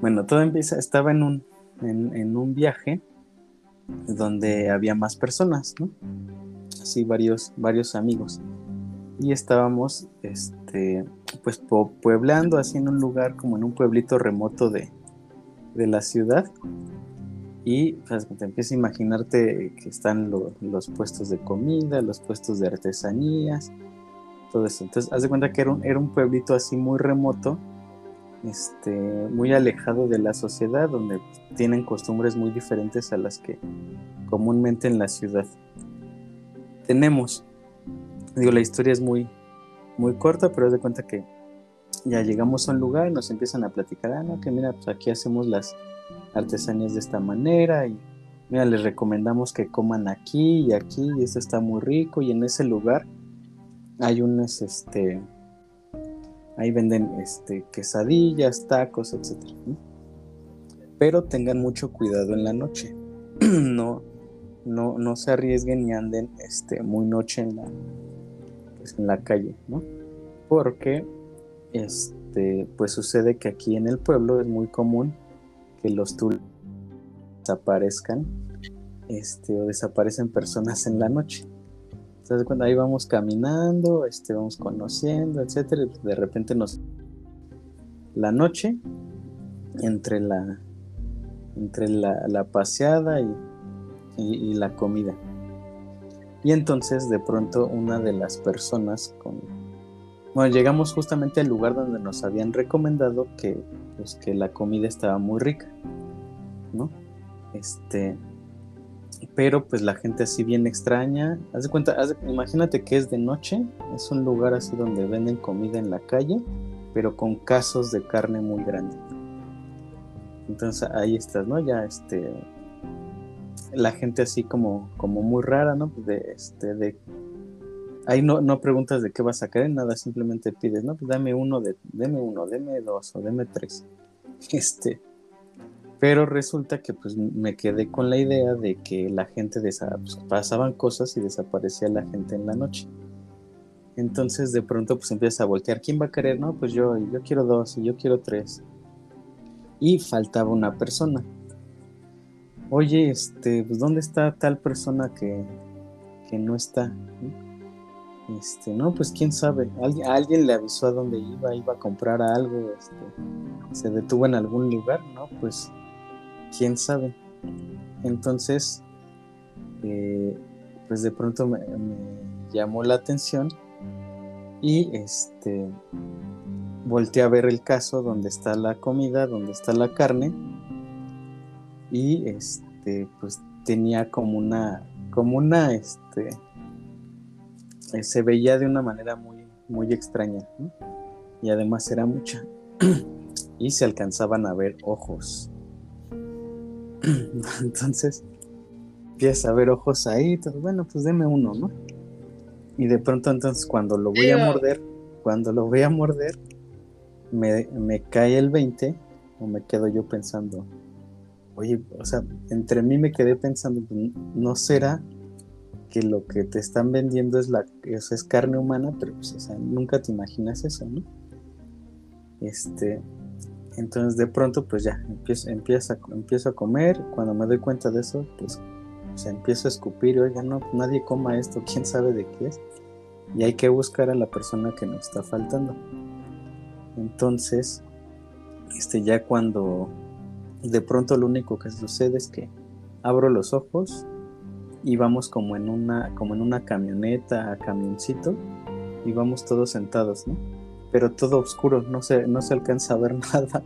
Bueno, todo empieza, estaba en un, en, un viaje donde había más personas, ¿no? Así varios, varios amigos. Y estábamos, este, pues pueblando así en un lugar como en un pueblito remoto de, de la ciudad. Y pues, te empiezas a imaginarte que están los puestos de comida, los puestos de artesanías, todo eso. Entonces, haz de cuenta que era un, era un pueblito así muy remoto este, muy alejado de la sociedad, donde tienen costumbres muy diferentes a las que comúnmente en la ciudad tenemos. Digo, la historia es muy, muy corta, pero es de cuenta que ya llegamos a un lugar y nos empiezan a platicar, ah, no, que mira, pues aquí hacemos las artesanías de esta manera y mira, les recomendamos que coman aquí y aquí y esto está muy rico y en ese lugar hay unas, este, Ahí venden este, quesadillas, tacos, etc. Pero tengan mucho cuidado en la noche. no, no, no se arriesguen y anden este, muy noche en la, pues, en la calle, ¿no? Porque este, pues sucede que aquí en el pueblo es muy común que los turistas desaparezcan este, o desaparecen personas en la noche cuando ahí vamos caminando, este, vamos conociendo, etcétera, y de repente nos la noche entre la entre la, paseada y, y, la comida. Y entonces de pronto una de las personas con bueno, llegamos justamente al lugar donde nos habían recomendado que pues, que la comida estaba muy rica, ¿no? Este, pero pues la gente así bien extraña. Haz de cuenta, imagínate que es de noche, es un lugar así donde venden comida en la calle, pero con casos de carne muy grande. Entonces ahí estás, ¿no? Ya este la gente así como, como muy rara, ¿no? De este, de ahí no, no preguntas de qué vas a querer, nada, simplemente pides, ¿no? Pues dame uno, de, deme uno, deme dos o deme tres. Este, pero resulta que pues me quedé con la idea de que la gente pues, pasaban cosas y desaparecía la gente en la noche. Entonces de pronto pues empieza a voltear, ¿quién va a querer? No, pues yo, yo quiero dos y yo quiero tres. Y faltaba una persona. Oye, este, pues ¿dónde está tal persona que, que no está? Este, no, pues quién sabe. Alguien, alguien le avisó a dónde iba, iba a comprar algo, este, se detuvo en algún lugar, ¿no? Pues quién sabe. Entonces, eh, pues de pronto me, llamó la atención y este volteé a ver el caso donde está la comida, donde está la carne y este pues tenía como una como una este eh, se veía de una manera muy muy extraña y además era mucha y se alcanzaban a ver ojos Entonces empieza a ver ojos ahí, bueno, pues deme uno, ¿no? Y de pronto entonces cuando lo voy a morder, cuando lo voy a morder, me, me cae el 20 o me quedo yo pensando, oye, o sea, entre mí me quedé pensando, pues, ¿no será que lo que te están vendiendo es la es carne humana, pero pues, o sea, nunca te imaginas eso, ¿no? Este, entonces de pronto pues ya empiezo, empiezo, a comer, cuando me doy cuenta de eso pues, empiezo a escupir, oiga no, nadie coma esto, quién sabe de qué es. Y hay que buscar a la persona que nos está faltando. Entonces, este, ya cuando de pronto lo único que sucede es que abro los ojos y vamos como en una, como en una camioneta, camioncito, y vamos todos sentados, ¿no? pero todo oscuro, no se, no se alcanza a ver nada.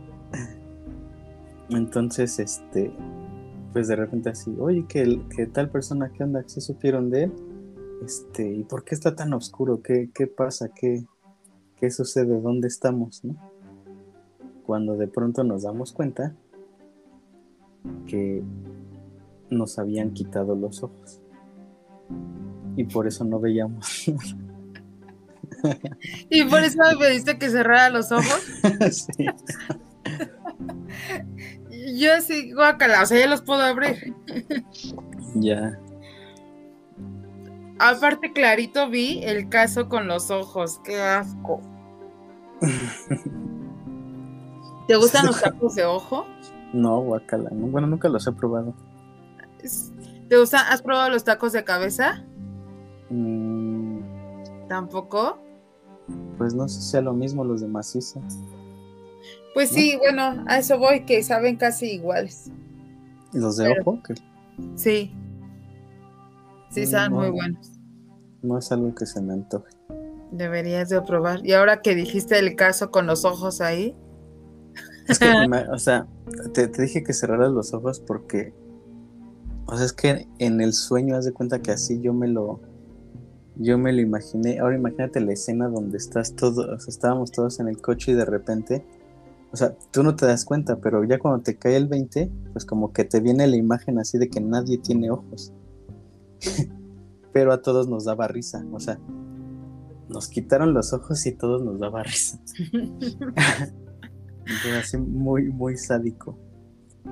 Entonces, este, pues de repente así, oye, que, que tal persona, ¿qué onda? ¿Se supieron de él? Este, ¿y por qué está tan oscuro? ¿Qué, qué pasa? ¿Qué, ¿Qué sucede? ¿Dónde estamos? ¿no? Cuando de pronto nos damos cuenta que nos habían quitado los ojos. Y por eso no veíamos y por eso me pediste que cerrara los ojos. sí. Yo así, guacala, o sea, ya los puedo abrir. ya. Aparte, clarito vi el caso con los ojos, qué asco. ¿Te gustan los tacos de ojo? No, guacala. Bueno, nunca los he probado. ¿Te? ¿Has probado los tacos de cabeza? Mm, ¿Tampoco? pues no sé si sea lo mismo los de maciza. Pues ¿No? sí, bueno, a eso voy, que saben casi iguales. ¿Y los de Pero- ojo? Sí. Sí, saben No. muy buenos. no es algo que se me antoje. Deberías de probar. Y ahora que dijiste el caso con los ojos ahí, Es que, o sea, te, te dije que cerraras los ojos porque, o sea, es que en el sueño haz de cuenta que así yo me lo, yo me lo imaginé. Ahora imagínate la escena donde estás todo, o sea, estábamos todos en el coche y de repente, o sea, tú no te das cuenta, pero ya cuando te cae el 20, pues como que te viene la imagen así de que nadie tiene ojos. pero a todos nos daba risa, o sea, nos quitaron los ojos y todos nos daba risa. Entonces, así muy, muy sádico.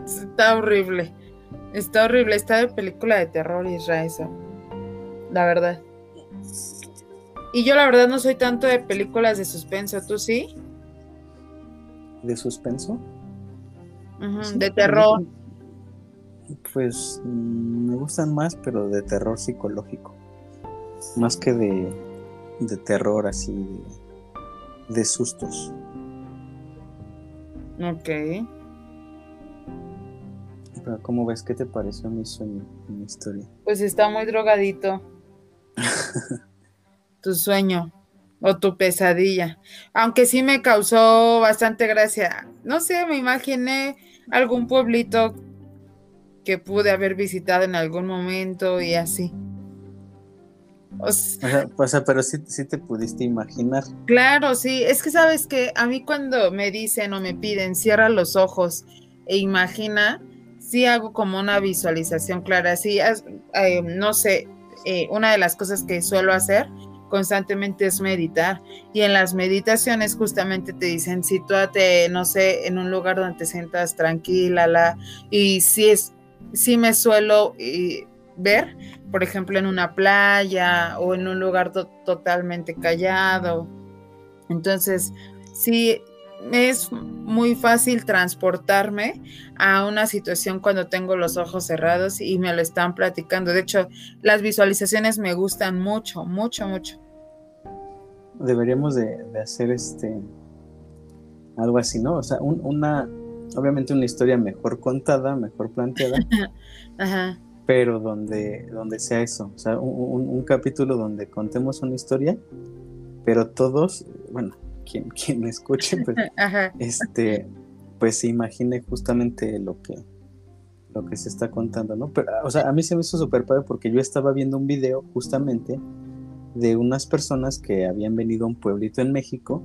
está horrible. Está horrible. Está de película de terror, Israel, eso. La verdad. Y yo la verdad no soy tanto de películas de suspenso, ¿tú sí? ¿De suspenso? Sí, de terror. Pues me gustan más, pero de terror psicológico. Más que de, de terror así, de, de sustos. Ok. Pero ¿cómo ves? ¿Qué te pareció mi sueño, mi historia? Pues está muy drogadito. tu sueño o tu pesadilla. Aunque sí me causó bastante gracia. No sé, me imaginé algún pueblito que pude haber visitado en algún momento y así. O s- O sea, o sea, pero sí, sí te pudiste imaginar. claro, sí. Es que sabes que a mí cuando me dicen o me piden cierra los ojos e imagina, sí hago como una visualización clara. Sí, eh, no sé, eh, una de las cosas que suelo hacer constantemente es meditar. Y en las meditaciones justamente te dicen, sitúate, no sé, en un lugar donde te sientas tranquila, la, y sí es, sí me suelo eh, ver, por ejemplo, en una playa o en un lugar to- totalmente callado. Entonces, sí, es muy fácil transportarme a una situación cuando tengo los ojos cerrados y me lo están platicando. De hecho, las visualizaciones me gustan mucho, mucho, mucho. Deberíamos de, de hacer este algo así, ¿no? O sea, un- una, obviamente una historia mejor contada, mejor planteada, Ajá. pero donde, donde sea eso, o sea, un, un- un capítulo donde contemos una historia, pero todos, bueno, quien, quien escuche, pues, Ajá. este, pues se imagine justamente lo que, lo que se está contando, ¿no? Pero, o sea, a mí se me hizo súper padre porque yo estaba viendo un video justamente de unas personas que habían venido a un pueblito en México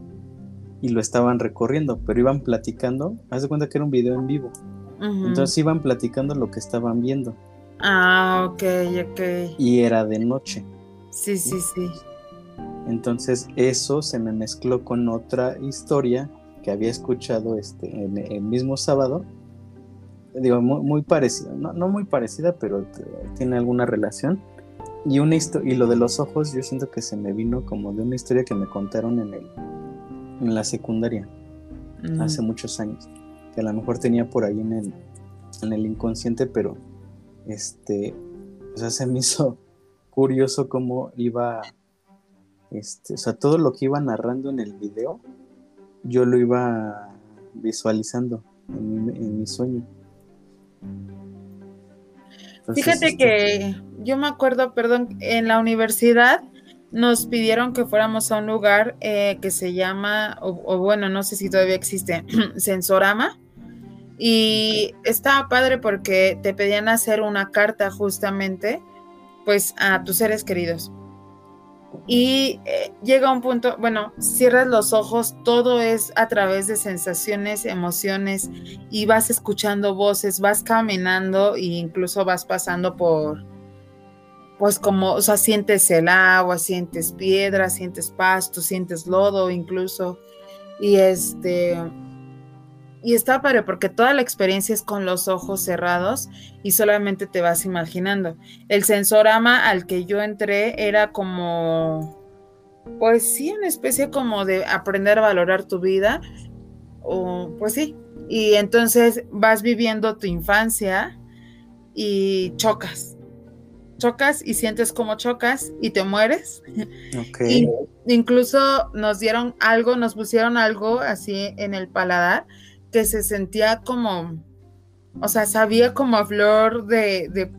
y lo estaban recorriendo, pero iban platicando, haz de cuenta que era un video en vivo, entonces iban platicando lo que estaban viendo Ah, ok, ok. y era de noche. Sí, sí, sí. Entonces eso se me mezcló con otra historia que había escuchado este, en el mismo sábado. Digo, muy, muy parecida, no, no muy parecida, pero tiene alguna relación. Y, una y lo de los ojos, yo siento que se me vino como de una historia que me contaron en, el, en la secundaria, hace muchos años. Que a lo mejor tenía por ahí en el, en el inconsciente, pero este, o sea, se me hizo curioso cómo iba este, o sea, todo lo que iba narrando en el video, yo lo iba visualizando en, mi- en mi sueño. Entonces, Fíjate este, que yo me acuerdo, perdón, en la universidad nos pidieron que fuéramos a un lugar eh, que se llama, o, o bueno, no sé si todavía existe, Sensorama. Y estaba padre porque te pedían hacer una carta justamente, pues, a tus seres queridos. Y eh, llega un punto, bueno, cierras los ojos, todo es a través de sensaciones, emociones, y vas escuchando voces, vas caminando e incluso vas pasando por, pues como, o sea, sientes el agua, sientes piedra, sientes pasto, sientes lodo incluso. Y este, y está padre porque toda la experiencia es con los ojos cerrados y solamente te vas imaginando. El sensorama al que yo entré era como, pues sí, una especie como de aprender a valorar tu vida pues sí, y entonces vas viviendo tu infancia y chocas. Chocas y sientes como chocas y te mueres. Okay. incluso nos dieron algo, nos pusieron algo así en el paladar que se sentía como, o sea, sabía como a flor de, de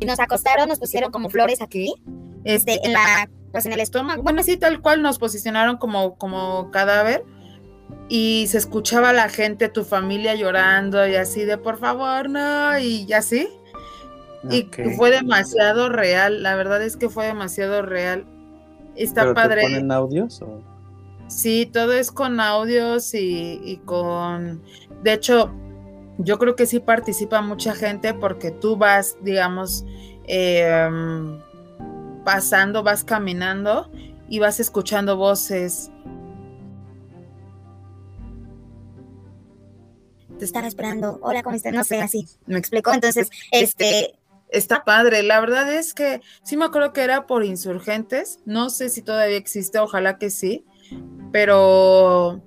y nos acostaron, nos pusieron como flores aquí, este, en la, pues en el estómago. Bueno, sí, tal cual nos posicionaron como, como cadáver y se escuchaba la gente, tu familia llorando y así de por favor, no, y así. Y fue demasiado real, la verdad es que fue demasiado real. Está ¿Pero padre. ¿Te ponen audios o? Sí, todo es con audios y, y con. De hecho, yo creo que sí participa mucha gente porque tú vas, digamos, em, pasando, vas caminando y vas escuchando voces. Te estaba esperando, hola, ¿cómo estás? No sé, así, me explicó. Entonces, este... Está padre, la verdad es que sí me acuerdo que era por insurgentes, no sé si todavía existe, ojalá que sí, pero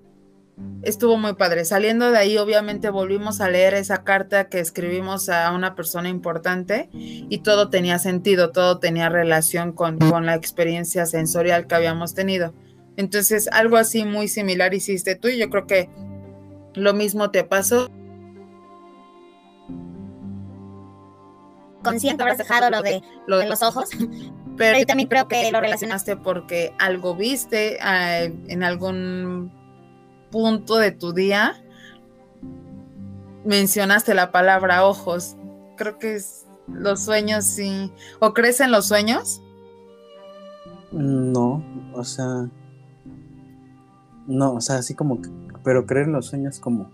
estuvo muy padre. Saliendo de ahí, obviamente volvimos a leer esa carta que escribimos a una persona importante y todo tenía sentido, todo tenía relación con, la experiencia sensorial que habíamos tenido. Entonces, algo así muy similar hiciste tú y yo creo que lo mismo te pasó. Consciente habrás dejado lo de, lo de los ojos, pero yo también creo que lo relacionaste porque algo viste eh, en algún punto de tu día mencionaste la palabra ojos. Creo que es los sueños sí. ¿O crees en los sueños? No, o sea. No, o sea, así como que. Pero creer en los sueños como.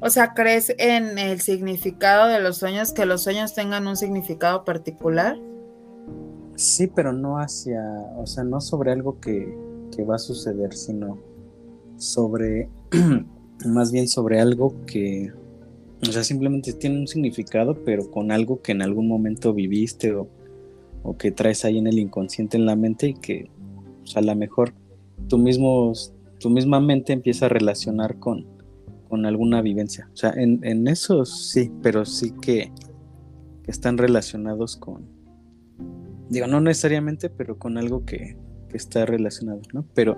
O sea, ¿crees en el significado de los sueños? Que los sueños tengan un significado particular. Sí, pero no hacia. O sea, no sobre algo que, que va a suceder, sino sobre, más bien sobre algo que, o sea, simplemente tiene un significado, pero con algo que en algún momento viviste o, que traes ahí en el inconsciente, en la mente y que, o sea, a lo mejor tú mismo, tu misma mente empieza a relacionar con, con alguna vivencia. O sea, en, eso sí, pero sí que, están relacionados con, digo, no necesariamente, pero con algo que, que está relacionado, ¿no? Pero,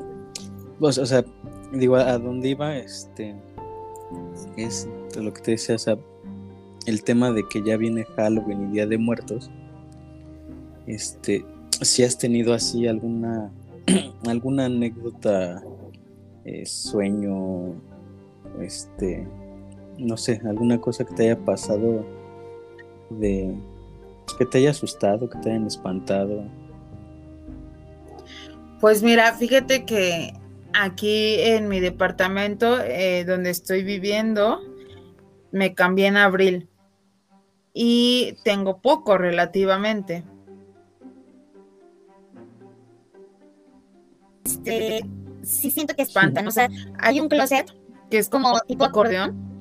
pues, o sea, digo, a, dónde iba, este, es lo que te decía, o sea, el tema de que ya viene Halloween y Día de Muertos, este, si has tenido así alguna, alguna anécdota, eh, sueño, este, no sé, alguna cosa que te haya pasado de, que te haya asustado, que te hayan espantado. Pues mira, fíjate que aquí en mi departamento eh, donde estoy viviendo, me cambié en abril y tengo poco relativamente. Este, sí siento que espantan, o sea, hay un closet que es como tipo acordeón.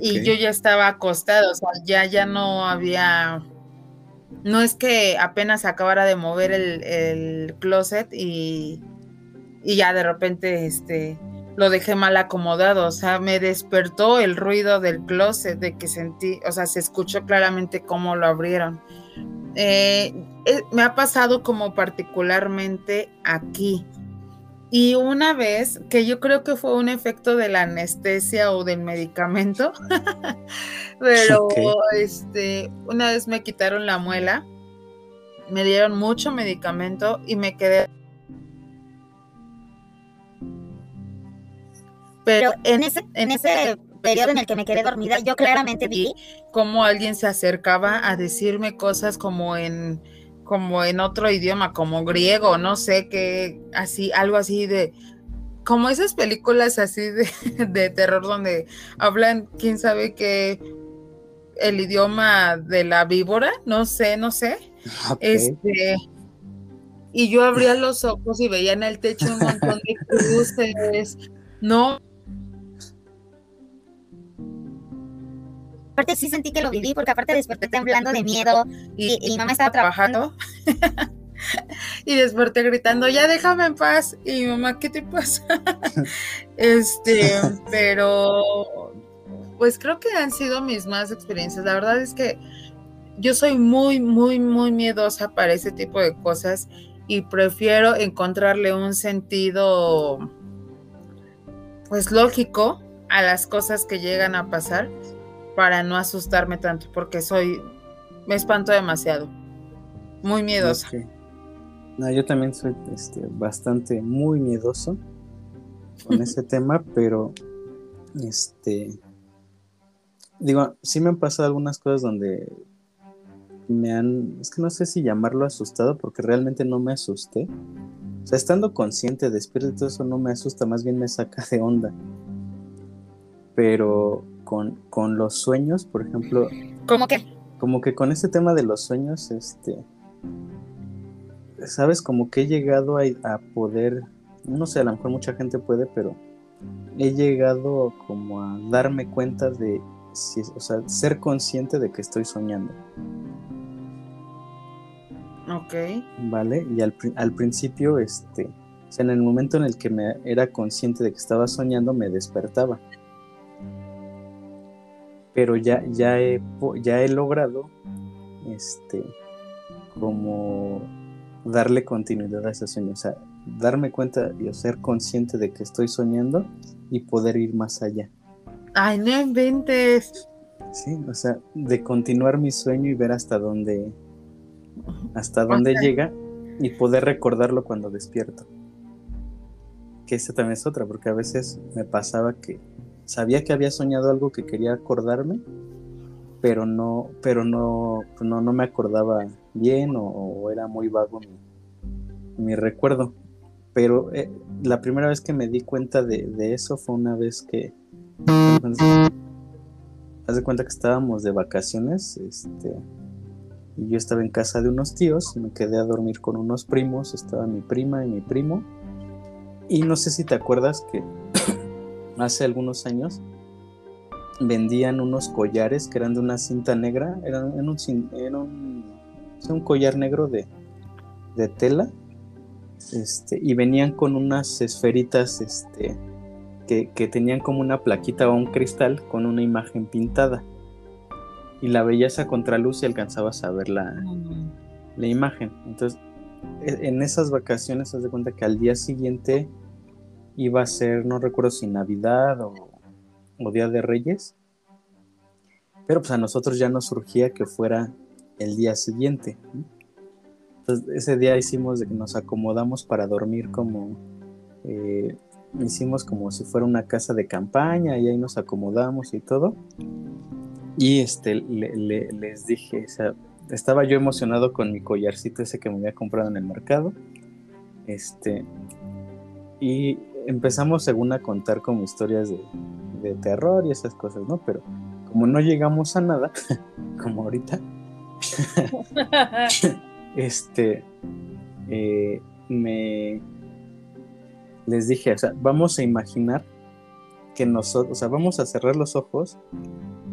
Y yo ya estaba acostado, o sea, ya, ya no había, no es que apenas acabara de mover el, el closet y y ya de repente este lo dejé mal acomodado, o sea, me despertó el ruido del closet de que sentí, o sea, se escuchó claramente cómo lo abrieron. Eh, eh, me ha pasado como particularmente aquí. Y una vez, que yo creo que fue un efecto de la anestesia o del medicamento, pero este, una vez me quitaron la muela, me dieron mucho medicamento y me quedé Pero en ese, en ese periodo en el que me quedé dormida, yo claramente vi cómo alguien se acercaba a decirme cosas como en como en otro idioma, como griego, no sé qué, así, algo así de, como esas películas así de, de terror donde hablan, quién sabe qué, el idioma de la víbora, no sé, no sé. Este, y yo abría los ojos y veía en el techo un montón de cruces. No, aparte sí sentí que lo viví, porque aparte desperté temblando de miedo y, y mi mamá estaba trabajando. y desperté gritando, ya déjame en paz. Y mi mamá, ¿qué te pasa? este, pero pues creo que han sido mis más experiencias. La verdad es que yo soy muy, muy, muy miedosa para ese tipo de cosas y prefiero encontrarle un sentido, pues lógico a las cosas que llegan a pasar para no asustarme tanto, porque soy, me espanto demasiado, muy miedosa. No, yo también soy este, bastante muy miedoso con ese tema, pero este digo, sí me han pasado algunas cosas donde me han, es que no sé si llamarlo asustado porque realmente no me asusté. O sea, estando consciente, despierto y todo eso no me asusta, más bien me saca de onda. Pero con, con los sueños, por ejemplo. ¿Cómo que? Como que con este tema de los sueños, este. Sabes, como que he llegado a, a poder. No sé, a lo mejor mucha gente puede, pero he llegado como a darme cuenta de o sea, ser consciente de que estoy soñando. Ok. Vale, y al, principio, este, o sea, en el momento en el que me era consciente de que estaba soñando, me despertaba. Pero ya, ya, he, ya he logrado, este, como darle continuidad a ese sueño, o sea, darme cuenta y ser consciente de que estoy soñando y poder ir más allá. Ay, no inventes. Sí, o sea, de continuar mi sueño y ver hasta dónde, hasta dónde llega y poder recordarlo cuando despierto. Que esa también es otra, porque a veces me pasaba que sabía que había soñado algo que quería acordarme, pero no, pero no, no, no me acordaba bien o, era muy vago mi, recuerdo. Pero eh, la primera vez que me di cuenta de, eso fue una vez que haz de cuenta que estábamos de vacaciones, este, y yo estaba en casa de unos tíos, me quedé a dormir con unos primos, estaba mi prima y mi primo, y no sé si te acuerdas que hace algunos años vendían unos collares que eran de una cinta negra, eran, un, un, collar negro de, de tela, este, y venían con unas esferitas, este, que, tenían como una plaquita o un cristal con una imagen pintada. Y la veías a contraluz y alcanzabas a ver la, la imagen. Entonces, e, en esas vacaciones, haz de cuenta que al día siguiente iba a ser, no recuerdo si Navidad o, o Día de Reyes. Pero pues a nosotros ya nos surgía que fuera el día siguiente. Entonces, ese día hicimos de que nos acomodamos para dormir como eh, hicimos como si fuera una casa de campaña y ahí nos acomodamos y todo. Y este, les dije, o sea, estaba yo emocionado con mi collarcito ese que me había comprado en el mercado. Este, y empezamos según a contar como historias de, de terror y esas cosas, ¿no? Pero como no llegamos a nada, como ahorita, este, eh, me, les dije, o sea, vamos a imaginar que nosotros, o sea, vamos a cerrar los ojos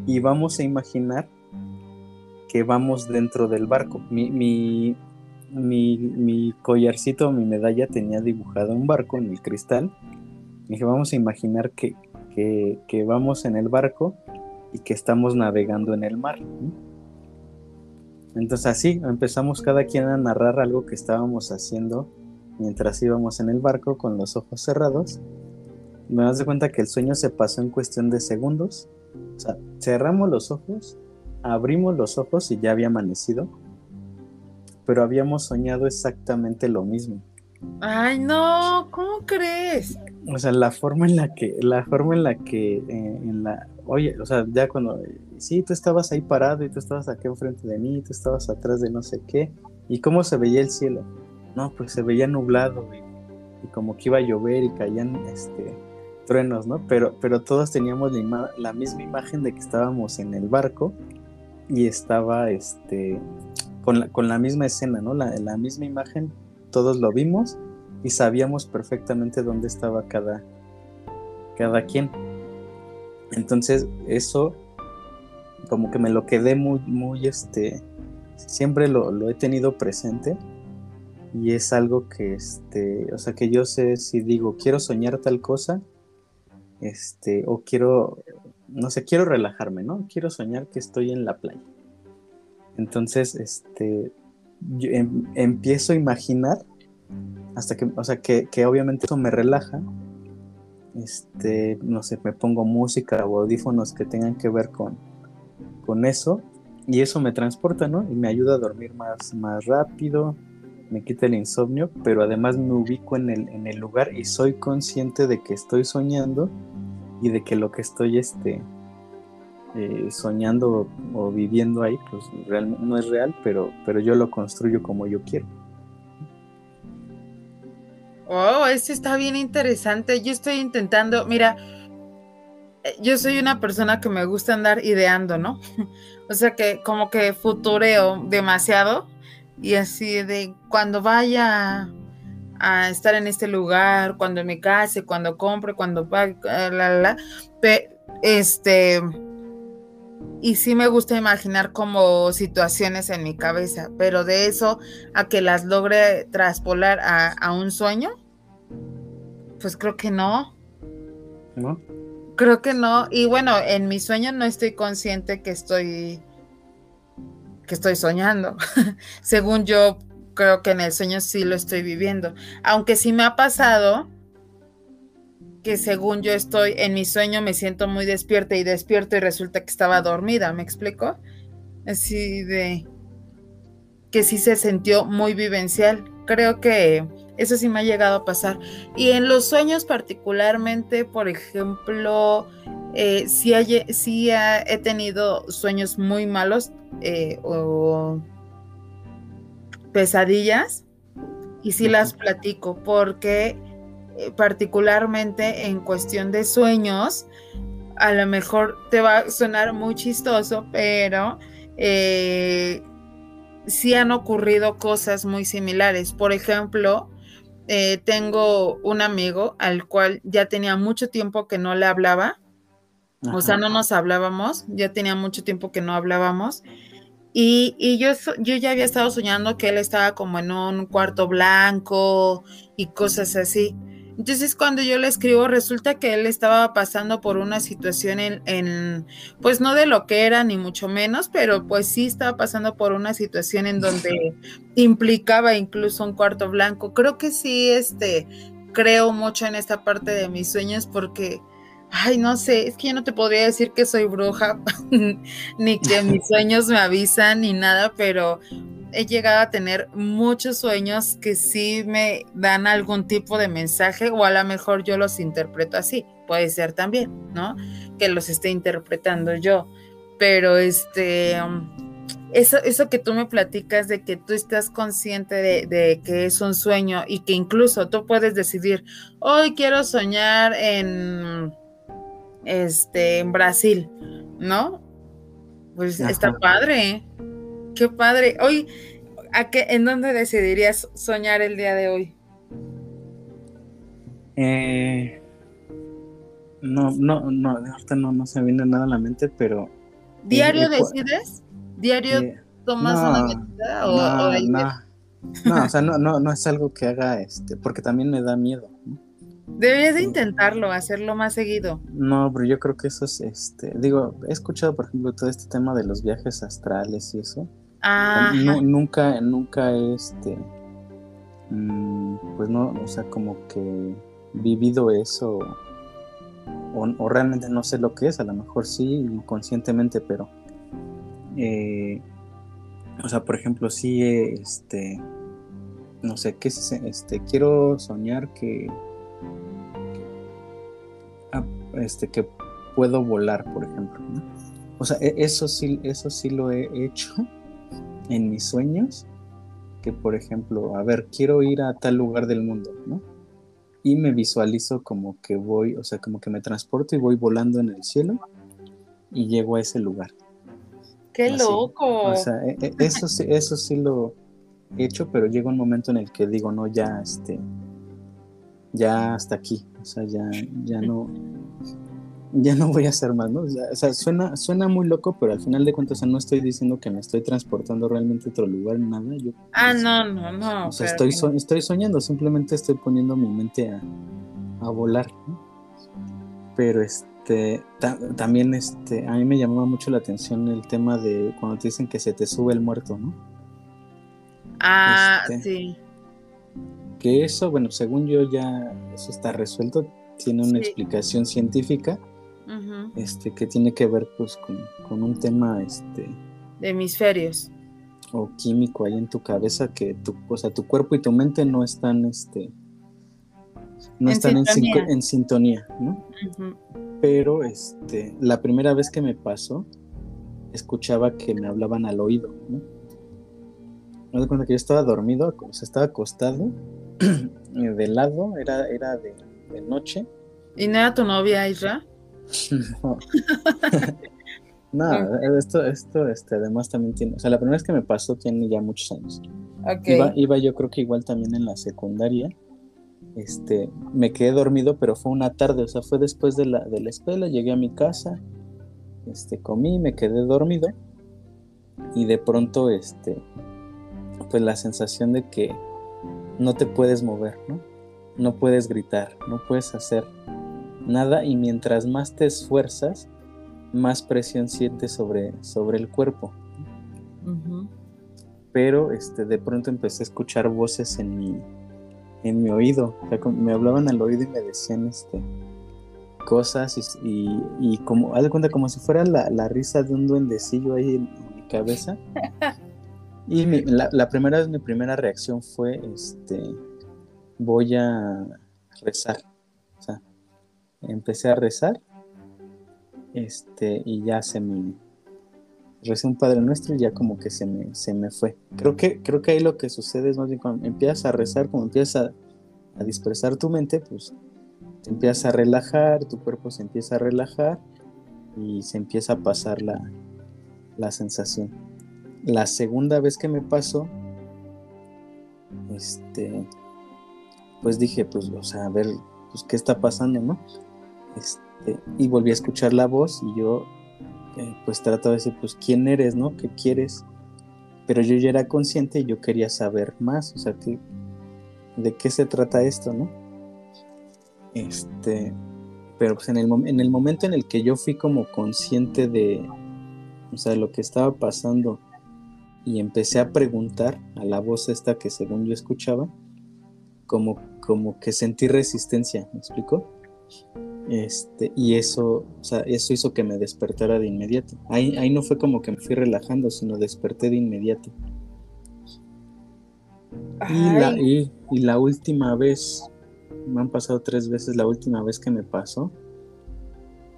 y vamos a imaginar que vamos dentro del barco. Mi, mi, mi, collarcito, mi medalla tenía dibujado un barco en el cristal. dije, vamos a imaginar que, que, vamos en el barco y que estamos navegando en el mar. Entonces así empezamos cada quien a narrar algo que estábamos haciendo mientras íbamos en el barco con los ojos cerrados, me das de cuenta que el sueño se pasó en cuestión de segundos. O sea, cerramos los ojos, abrimos los ojos y ya había amanecido, pero habíamos soñado exactamente lo mismo. Ay, no, ¿cómo crees? O sea, la forma en la que, la forma en la que, eh, en la, oye, o sea, ya cuando, sí, tú estabas ahí parado y tú estabas aquí enfrente de mí, tú estabas atrás de no sé qué, y cómo se veía el cielo no, pues se veía nublado y, como que iba a llover y caían este, truenos, ¿no? Pero, pero todos teníamos la, misma imagen de que estábamos en el barco y estaba este, con, la, con la misma escena, ¿no? La, la misma imagen, todos lo vimos y sabíamos perfectamente dónde estaba cada, cada quien. Entonces, eso como que me lo quedé muy, muy, este, siempre lo, lo he tenido presente y es algo que, este, o sea, que yo sé si digo, quiero soñar tal cosa, este, o quiero, no sé, quiero relajarme, ¿no? Quiero soñar que estoy en la playa. Entonces, este, yo em, empiezo a imaginar hasta que, o sea, que, que, obviamente eso me relaja. Este, no sé, me pongo música o audífonos que tengan que ver con, con eso y eso me transporta, ¿no? Y me ayuda a dormir más, más rápido, me quita el insomnio, pero además me ubico en el, en el lugar y soy consciente de que estoy soñando y de que lo que estoy este, eh, soñando o viviendo ahí, pues no es real, pero, pero yo lo construyo como yo quiero. Oh, esto está bien interesante. Yo estoy intentando, mira, eh, yo soy una persona que me gusta andar ideando, ¿no? o sea que como que futureo demasiado y así de cuando vaya a estar en este lugar, cuando me case, cuando compre, cuando pague, la, la, la, este, y sí me gusta imaginar como situaciones en mi cabeza, pero de eso a que las logre traspolar a, a un sueño, pues creo que no. ¿No? Creo que no. Y bueno, en mi sueño no estoy consciente que estoy que estoy soñando. Según yo creo que en el sueño sí lo estoy viviendo. Aunque sí me ha pasado que según yo estoy en mi sueño me siento muy despierta y despierto y resulta que estaba dormida, ¿me explico? Así de que sí se sintió muy vivencial. Creo que eso sí me ha llegado a pasar. Y en los sueños particularmente, por ejemplo, eh, sí, he tenido sueños muy malos eh, o pesadillas y sí las platico porque particularmente en cuestión de sueños, a lo mejor te va a sonar muy chistoso, pero eh, sí han ocurrido cosas muy similares. Por ejemplo, eh, tengo un amigo al cual ya tenía mucho tiempo que no le hablaba, o sea, no nos hablábamos, ya tenía mucho tiempo que no hablábamos. Y, yo, yo ya había estado soñando que él estaba como en un cuarto blanco y cosas así. Entonces cuando yo le escribo resulta que él estaba pasando por una situación en, pues no de lo que era ni mucho menos, pero pues sí estaba pasando por una situación en donde implicaba incluso un cuarto blanco. Creo que sí, este, creo mucho en esta parte de mis sueños porque Ay, no sé, es que yo no te podría decir que soy bruja, ni que mis sueños me avisan, ni nada, pero he llegado a tener muchos sueños que sí me dan algún tipo de mensaje, o a lo mejor yo los interpreto así, puede ser también, ¿no? Que los esté interpretando yo. Pero este, um, eso, eso que tú me platicas de que tú estás consciente de, de, que es un sueño y que incluso tú puedes decidir, hoy quiero soñar en este, en Brasil, ¿no? Pues está padre, qué padre. Hoy, ¿a qué, ¿en dónde decidirías soñar el día de hoy? Eh, no, no, no, ahorita no, no se viene nada a la mente, pero... ¿Diario eh, decides? ¿Diario eh, tomas una medida? O, no, no, o sea, no, no, no es algo que haga, este, porque también me da miedo, ¿no? Deberías de intentarlo, hacerlo más seguido. No, pero yo creo que eso es, este, digo, he escuchado, por ejemplo, todo este tema de los viajes astrales y eso. Ah. nunca, nunca, este, mm, pues no, o sea, como que vivido eso, o, realmente no sé lo que es, a lo mejor sí, inconscientemente, pero, eh, o sea, por ejemplo, sí, este, no sé, qué es, este, quiero soñar que este, que puedo volar, por ejemplo. O sea, e, eso sí, eso sí lo he hecho en mis sueños, que por ejemplo, a ver, quiero ir a tal lugar del mundo, ¿no? Y me visualizo como que voy, o sea, como que me transporto y voy volando en el cielo y llego a ese lugar. ¡Qué loco! O sea, e, e, eso sí, eso sí lo he hecho, pero llega un momento en el que digo, no, ya, este, ya hasta aquí, o sea, ya, ya no, ya no voy a hacer más, ¿no? O sea, suena, suena muy loco, pero al final de cuentas, no estoy diciendo que me estoy transportando realmente a otro lugar, nada. Yo, ah, no, no, no. O sea, estoy, estoy soñando, simplemente estoy poniendo mi mente a, a volar, ¿no? Pero este, también este, a mí me llamaba mucho la atención el tema de cuando te dicen que se te sube el muerto, ¿no? Ah, este, sí. Que eso, bueno, según yo ya eso está resuelto, tiene una explicación científica este, que tiene que ver pues con, un tema este, de hemisferios o químico ahí en tu cabeza que tu, o sea, tu cuerpo y tu mente no están este, no en están sintonía. En, sintonía, ¿no? Pero este, la primera vez que me pasó, escuchaba que me hablaban al oído, ¿no? Me doy cuenta que yo estaba dormido, o sea, estaba acostado, de lado, era, era de, noche. ¿Y no era tu novia, Isra? no. esto, esto, este, además también tiene, o sea, la primera vez que me pasó tiene ya muchos años. Iba, iba yo creo que igual también en la secundaria este, me quedé dormido, pero fue una tarde, o sea, fue después de la, de la escuela, llegué a mi casa, este, comí, me quedé dormido y de pronto, este, pues la sensación de que no te puedes mover, ¿no? No puedes gritar, no puedes hacer nada y mientras más te esfuerzas, más presión sientes sobre, sobre el cuerpo. Pero este, de pronto empecé a escuchar voces en mi, en mi oído. me hablaban al oído y me decían este, cosas y, como, haz de cuenta, como si fuera la, risa de un duendecillo ahí en, mi cabeza. Y la, primera vez, mi primera reacción fue, este, voy a rezar. Empecé a rezar, este, y ya se me, recé un Padre Nuestro y ya como que se me, se me fue. Creo que, creo que ahí lo que sucede es más bien cuando empiezas a rezar, como empiezas a, dispersar tu mente, pues te empiezas a relajar, tu cuerpo se empieza a relajar y se empieza a pasar la, la sensación. La segunda vez que me pasó, este, pues dije, pues, o sea, a ver, pues, ¿qué está pasando, no? Este, y volví a escuchar la voz y yo eh, pues trato de decir, pues, ¿quién eres, no? ¿Qué quieres? Pero yo ya era consciente y yo quería saber más, o sea, que, ¿de qué se trata esto, no? Este, pero pues en el, en el momento en el que yo fui como consciente de, o sea, lo que estaba pasando y empecé a preguntar a la voz esta que según yo escuchaba, como, como que sentí resistencia, ¿me explico? Este, y eso, o sea, eso hizo que me despertara de inmediato. Ahí, ahí no fue como que me fui relajando, sino desperté de inmediato. Y la, y, la, última vez, me han pasado tres veces, la última vez que me pasó,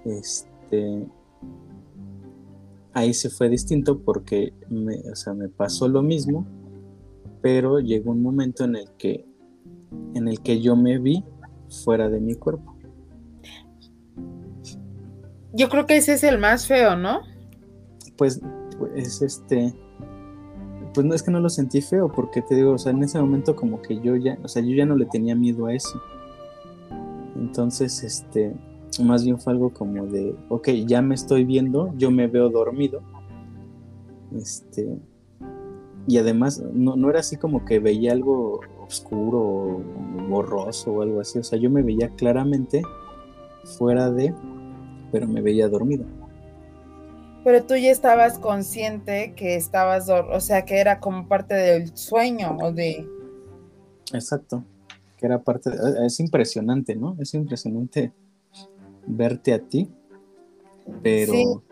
este, ahí se fue distinto porque me, o sea, me pasó lo mismo, pero llegó un momento en el que, en el que yo me vi fuera de mi cuerpo. Yo creo que ese es el más feo, ¿no? Pues, pues este, pues no es que no lo sentí feo, porque te digo, o sea, en ese momento como que yo ya, o sea, yo ya no le tenía miedo a eso. Entonces, este, más bien fue algo como de, ok, ya me estoy viendo, yo me veo dormido. Este, y además no, no era así como que veía algo oscuro o borroso o algo así, o sea, yo me veía claramente fuera de pero me veía dormido. Pero tú ya estabas consciente que estabas, o sea, que era como parte del sueño o de... Exacto, que era parte, de, es impresionante, ¿no? Es impresionante verte a ti, pero...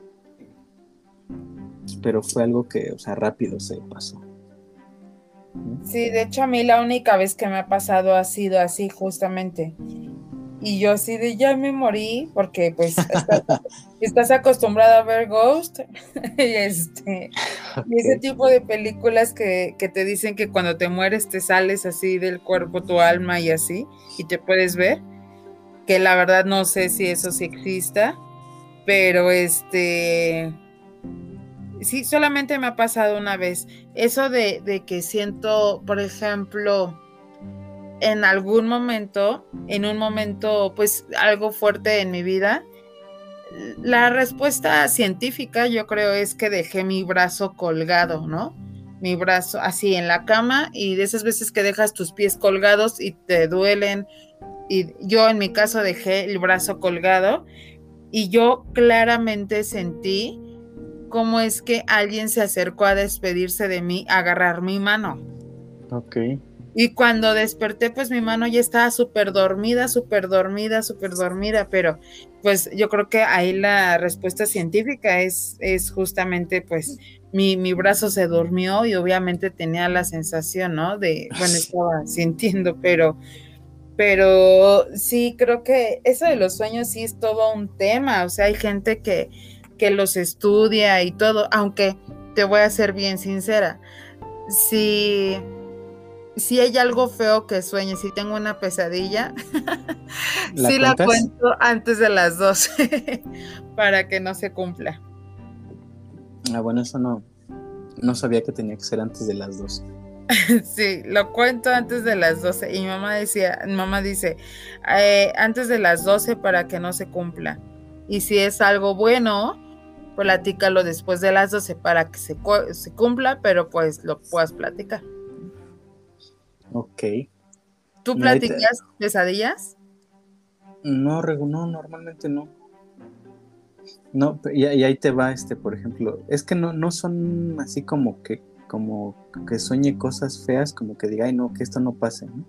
Pero fue algo que, o sea, rápido se pasó. Sí, de hecho a mí la única vez que me ha pasado ha sido así, justamente. Y yo así de ya me morí, porque pues estás, acostumbrada a ver Ghost y, este, y ese tipo de películas que, que, te dicen que cuando te mueres te sales así del cuerpo, tu alma y así, y te puedes ver, que la verdad no sé si eso sí exista, pero este, sí, solamente me ha pasado una vez. Eso de, de que siento, por ejemplo, en algún momento, en un momento, pues algo fuerte en mi vida, la respuesta científica yo creo es que dejé mi brazo colgado, ¿no? Mi brazo así en la cama y de esas veces que dejas tus pies colgados y te duelen. Y yo en mi caso dejé el brazo colgado y yo claramente sentí cómo es que alguien se acercó a despedirse de mí, a agarrar mi mano. Ok. Y cuando desperté, pues mi mano ya estaba súper dormida, súper dormida, súper dormida, pero pues yo creo que ahí la respuesta científica es, es justamente pues mi, mi brazo se durmió y obviamente tenía la sensación, ¿no? De, bueno, estaba sintiendo, pero, pero sí, creo que eso de los sueños sí es todo un tema, o sea, hay gente que, que los estudia y todo, aunque te voy a ser bien sincera, si si hay algo feo que sueñe, si tengo una pesadilla, ¿La sí la cuento antes de las 12 para que no se cumpla. Ah, bueno, eso no, no sabía que tenía que ser antes de las 12. sí, lo cuento antes de las 12 y mi mamá decía, mi mamá dice, eh, antes de las 12 para que no se cumpla. Y si es algo bueno, platícalo después de las 12 para que se, se cumpla, pero pues lo puedas platicar. Ok. ¿Tú platicas pesadillas? No, no, normalmente no. No, y, ahí te va, este, por ejemplo, es que no, no son así como que, como que sueñe cosas feas, como que diga, ay no, que esto no pase, ¿no?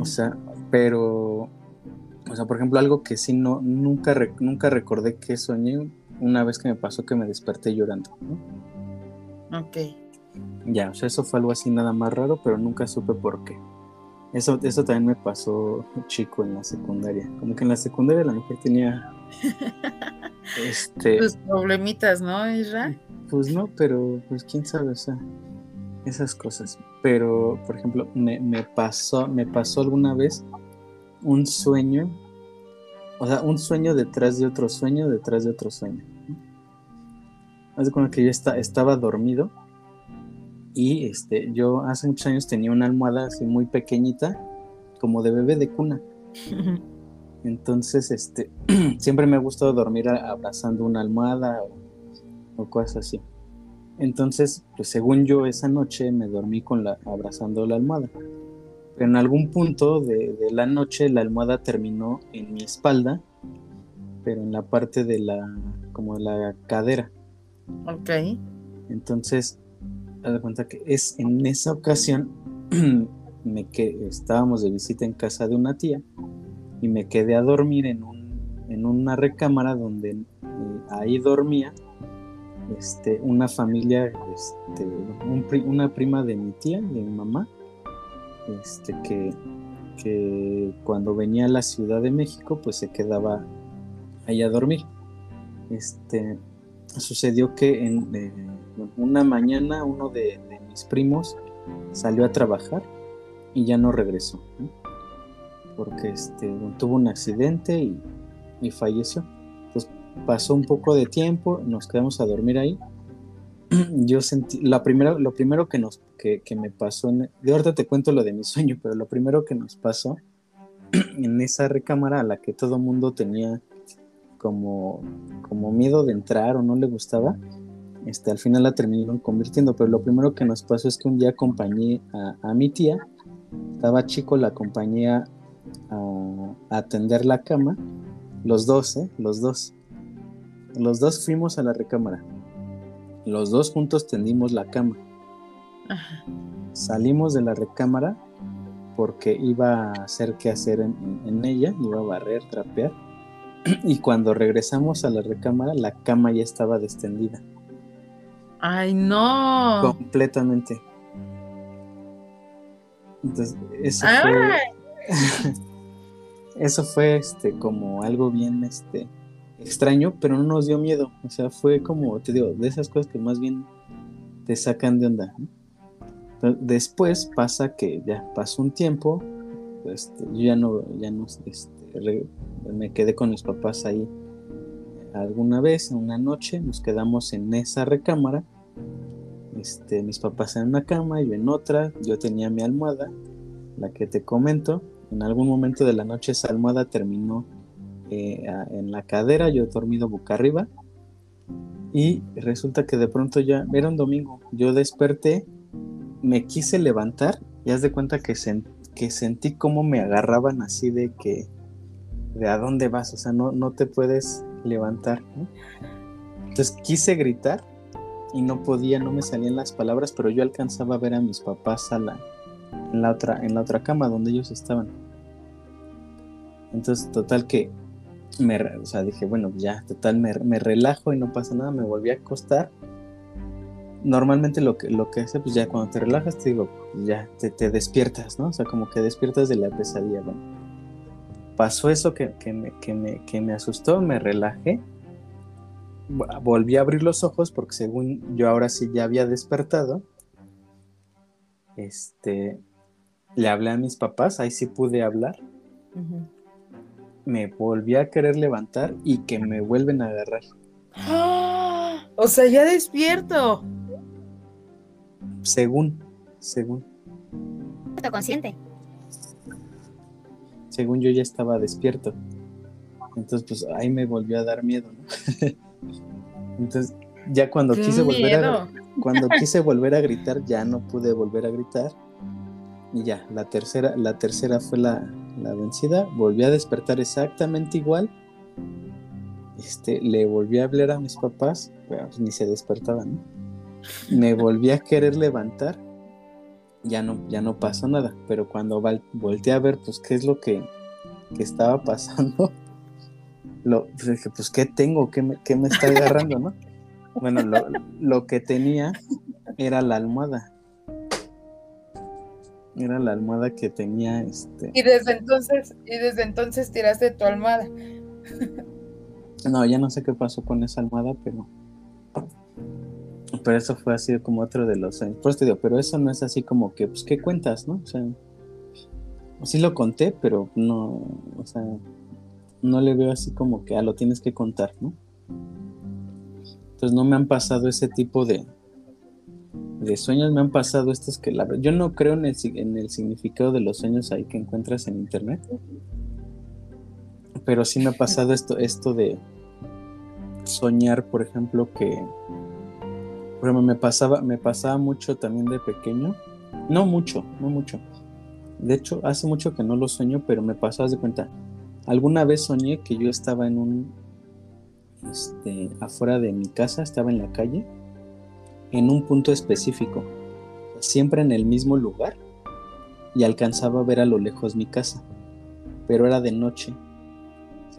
O sea, pero, o sea, por ejemplo, algo que sí no, nunca, nunca recordé que soñé una vez que me pasó que me desperté llorando, ¿no? Ok. Ya, o sea, eso fue algo así nada más raro, pero nunca supe por qué. Eso, eso también me pasó chico en la secundaria. Como que en la secundaria la mujer tenía este tus problemitas, ¿no, Isra? Pues no, pero pues quién sabe, o sea, esas cosas. Pero, por ejemplo, me, me pasó, me pasó alguna vez un sueño, o sea, un sueño detrás de otro sueño, detrás de otro sueño. De cuenta que yo estaba dormido y este, yo hace muchos años tenía una almohada así muy pequeñita, como de bebé de cuna. Entonces, este, siempre me ha gustado dormir abrazando una almohada o, cosas así. Entonces, pues según yo, esa noche me dormí con la, abrazando la almohada. Pero en algún punto de, de, la noche la almohada terminó en mi espalda, pero en la parte de la, como la cadera. Ok. Entonces, de cuenta que es en esa ocasión me que estábamos de visita en casa de una tía y me quedé a dormir en, en una recámara donde eh, ahí dormía este, una familia, este, una prima de mi tía, de mi mamá, este, que, que cuando venía a la Ciudad de México pues se quedaba ahí a dormir. Este, sucedió que en, eh, una mañana uno de, mis primos salió a trabajar y ya no regresó, porque este, tuvo un accidente y, falleció. Entonces pasó un poco de tiempo, nos quedamos a dormir ahí. Yo sentí, la primera, lo primero que, nos, que, me pasó, de ahorita te cuento lo de mi sueño, pero lo primero que nos pasó en esa recámara a la que todo mundo tenía como, como miedo de entrar o no le gustaba, este, al final la terminaron convirtiendo, pero lo primero que nos pasó es que un día acompañé a, mi tía, estaba chico, la acompañé a, atender la cama, los dos, ¿eh? Los dos. Los dos fuimos a la recámara. Los dos juntos tendimos la cama. Salimos de la recámara porque iba a hacer qué hacer en, ella, iba a barrer, trapear. Y cuando regresamos a la recámara, la cama ya estaba destendida. Ay, no. Completamente. Entonces, eso fue. eso fue este como algo bien este extraño, pero no nos dio miedo. O sea, fue como, te digo, de esas cosas que más bien te sacan de onda. después pasa que ya pasó un tiempo, este, yo ya no, ya no este, me quedé con mis papás ahí alguna vez, una noche, nos quedamos en esa recámara este, mis papás en una cama, yo en otra, yo tenía mi almohada, la que te comento. En algún momento de la noche esa almohada terminó eh, en la cadera, yo dormido boca arriba. Y resulta que de pronto ya, era un domingo, yo desperté, me quise levantar y haz de cuenta que, sentí cómo me agarraban así de que, de a dónde vas, o sea, no, no te puedes levantar. Entonces quise gritar y no podía, no me salían las palabras, pero yo alcanzaba a ver a mis papás a la, en, la otra, en la otra cama donde ellos estaban. Entonces, total que me, o sea, dije, bueno, ya, total, me, me, relajo y no pasa nada, me volví a acostar. Normalmente lo que, lo que hace, pues ya cuando te relajas, te digo, ya te, te despiertas, ¿no? O sea, como que despiertas de la pesadilla, bueno. Pasó eso que, que, me, que, me, que me asustó, me relajé volví a abrir los ojos porque según yo ahora sí ya había despertado. Este, le hablé a mis papás, ahí sí pude hablar. Me volví a querer levantar y que me vuelven a agarrar. ¡Ah! O sea, ya despierto. Según, según. consciente. Según yo ya estaba despierto. Entonces, pues ahí me volvió a dar miedo, ¿no? Entonces, ya cuando quise volver a cuando quise volver a gritar, ya no pude volver a gritar. Y ya, la tercera, la tercera fue la, vencida. Volví a despertar exactamente igual. Este, le volví a hablar a mis papás, pero ni se despertaban, Me volví a querer levantar. Ya no, ya no pasó nada. Pero cuando volteé a ver, pues, qué es lo que, que estaba pasando lo, pues dije, pues, ¿qué tengo? ¿Qué me, qué me está agarrando, no? Bueno, lo, lo, que tenía era la almohada. Era la almohada que tenía este. Y desde entonces, y desde entonces tiraste tu almohada. No, ya no sé qué pasó con esa almohada, pero. Pero eso fue así como otro de los años. Por te digo, pero eso no es así como que, pues, ¿qué cuentas, no? O sea, sí lo conté, pero no, o sea, no le veo así como que, ah, lo tienes que contar, ¿no? Entonces no me han pasado ese tipo de, de sueños, me han pasado estos que la yo no creo en el, en el significado de los sueños ahí que encuentras en internet, pero sí me ha pasado esto, esto de soñar, por ejemplo, que por ejemplo, me pasaba, me pasaba mucho también de pequeño, no mucho, no mucho. De hecho, hace mucho que no lo sueño, pero me pasaba de cuenta Alguna vez soñé que yo estaba en un, este, afuera de mi casa, estaba en la calle, en un punto específico, siempre en el mismo lugar, y alcanzaba a ver a lo lejos mi casa, pero era de noche,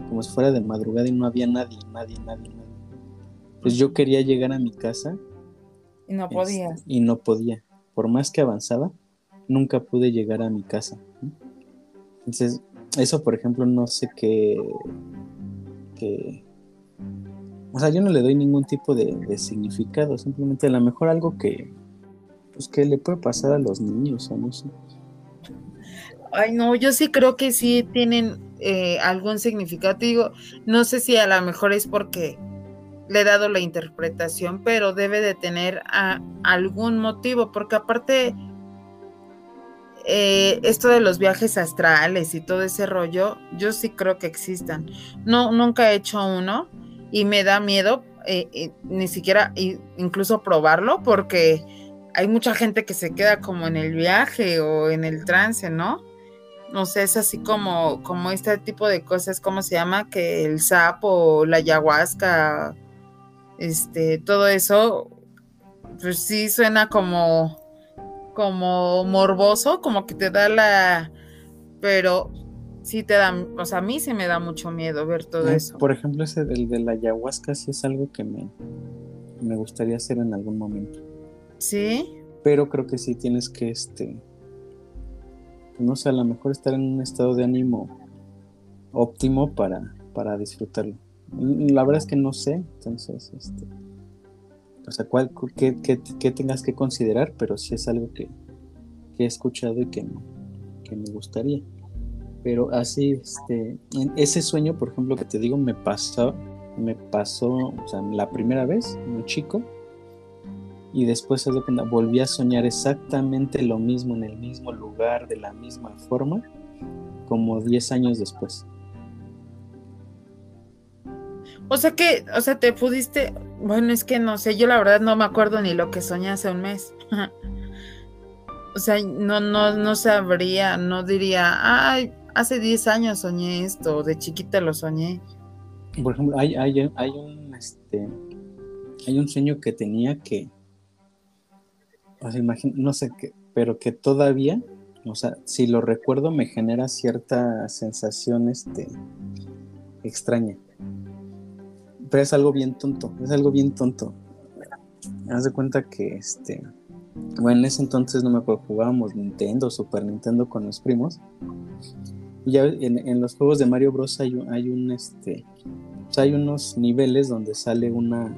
como si fuera de madrugada y no había nadie, nadie, nadie, nadie. Pues yo quería llegar a mi casa. Y no podía. Este, y no podía. Por más que avanzaba, nunca pude llegar a mi casa. Entonces, eso, por ejemplo, no sé qué. o sea, yo no le doy ningún tipo de, significado, simplemente a lo mejor algo que. Pues que le puede pasar a los niños, o no sé. Ay, no, yo sí creo que sí tienen eh, algún significativo. No sé si a lo mejor es porque le he dado la interpretación, pero debe de tener algún motivo, porque aparte eh, esto de los viajes astrales y todo ese rollo, yo sí creo que existan. No, nunca he hecho uno y me da miedo eh, eh, ni siquiera incluso probarlo porque hay mucha gente que se queda como en el viaje o en el trance, ¿no? No sé, es así como, como este tipo de cosas, ¿cómo se llama? Que el sapo, la ayahuasca, este, todo eso, pues sí suena como como morboso, como que te da la... Pero sí te da, o sea, a mí sí me da mucho miedo ver todo eso. Por ejemplo, ese del de la ayahuasca sí es algo que me, me gustaría hacer en algún momento. Sí. Pero creo que sí tienes que, este, no sé, a lo mejor estar en un estado de ánimo óptimo para, para disfrutarlo. La verdad es que no sé, entonces, este, o sea, cuál, qué, tengas que considerar, pero sí es algo que, he escuchado y que, me gustaría. Pero así, este, ese sueño, por ejemplo, que te digo, me pasó, me pasó, o sea, la primera vez, muy chico, y después volví a soñar exactamente lo mismo en el mismo lugar, de la misma forma, como 10 años después. O sea que, o sea, te pudiste, bueno, es que no sé, yo la verdad no me acuerdo ni lo que soñé hace un mes. o sea, no, no, no sabría, no diría, ay, hace 10 años soñé esto, de chiquita lo soñé. Por ejemplo, hay, hay, hay un este hay un sueño que tenía que o sea, no sé qué, pero que todavía, o sea, si lo recuerdo me genera cierta sensación este extraña. Pero es algo bien tonto, es algo bien tonto. Haz de cuenta que este bueno, en ese entonces no me acuerdo, jugábamos Nintendo, Super Nintendo con los primos. Y ya en, los juegos de Mario Bros. hay un, hay un este. hay unos niveles donde sale una.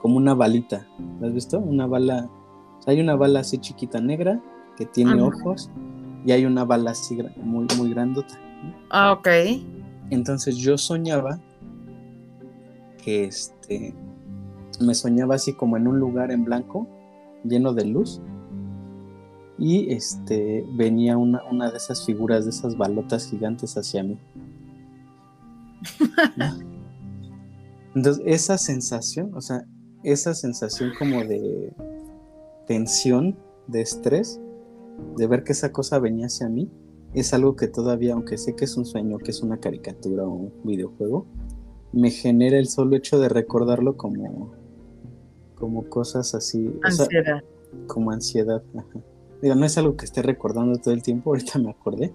como una balita. ¿Lo has visto? Una bala. hay una bala así chiquita negra que tiene ojos. Y hay una bala así muy, muy grandota. Ah, ok. Entonces yo soñaba que este. Me soñaba así como en un lugar en blanco lleno de luz y este venía una, una de esas figuras de esas balotas gigantes hacia mí. Entonces, esa sensación, o sea, esa sensación como de tensión, de estrés, de ver que esa cosa venía hacia mí, es algo que todavía, aunque sé que es un sueño, que es una caricatura o un videojuego, me genera el solo hecho de recordarlo como, como cosas así. Ansiedad. como ansiedad. Digo, no es algo que esté recordando todo el tiempo, ahorita me acordé.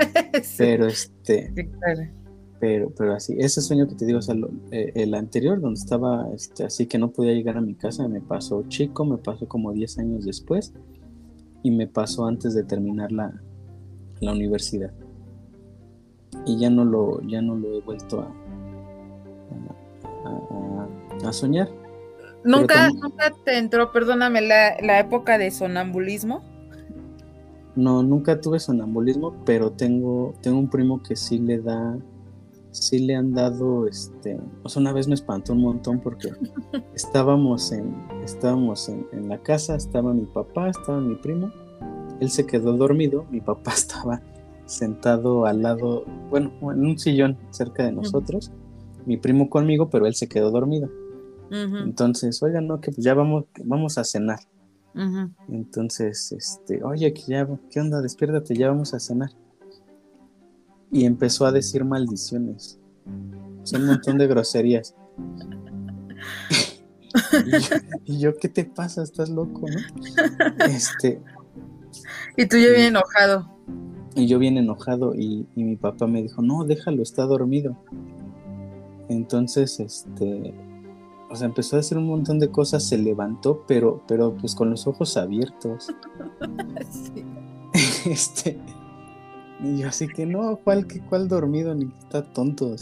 Pero este. Pero, pero así, ese sueño que te digo, o sea, eh, el anterior, donde estaba este, así que no podía llegar a mi casa, me pasó chico, me pasó como 10 años después y me pasó antes de terminar la, la universidad. Y ya no lo, ya no lo he vuelto a, a, a soñar. ¿Nunca, ¿Nunca te entró, perdóname, la, época de sonambulismo? No, nunca tuve sonambulismo, pero tengo, tengo un primo que sí le da, sí le han dado, este, o sea, una vez me espantó un montón porque estábamos en, estábamos en, en, la casa, estaba mi papá, estaba mi primo, él se quedó dormido, mi papá estaba sentado al lado, bueno, en un sillón cerca de nosotros, mi primo conmigo, pero él se quedó dormido. Entonces, oigan, no, que pues ya vamos, vamos a cenar. Entonces, este, oye, que ya, ¿qué onda? Despiértate, ya vamos a cenar. Y empezó a decir maldiciones. un montón de groserías. y, yo, ¿qué te pasa? Estás loco, ¿no? Este. Y tú ya bien enojado. Y yo bien enojado. Y, y mi papá me dijo, no, déjalo, está dormido. Entonces, este, o sea, empezó a hacer un montón de cosas, se levantó, pero, pero pues con los ojos abiertos. este, y yo así que no, ¿cuál, cuál dormido? Ni está tonto.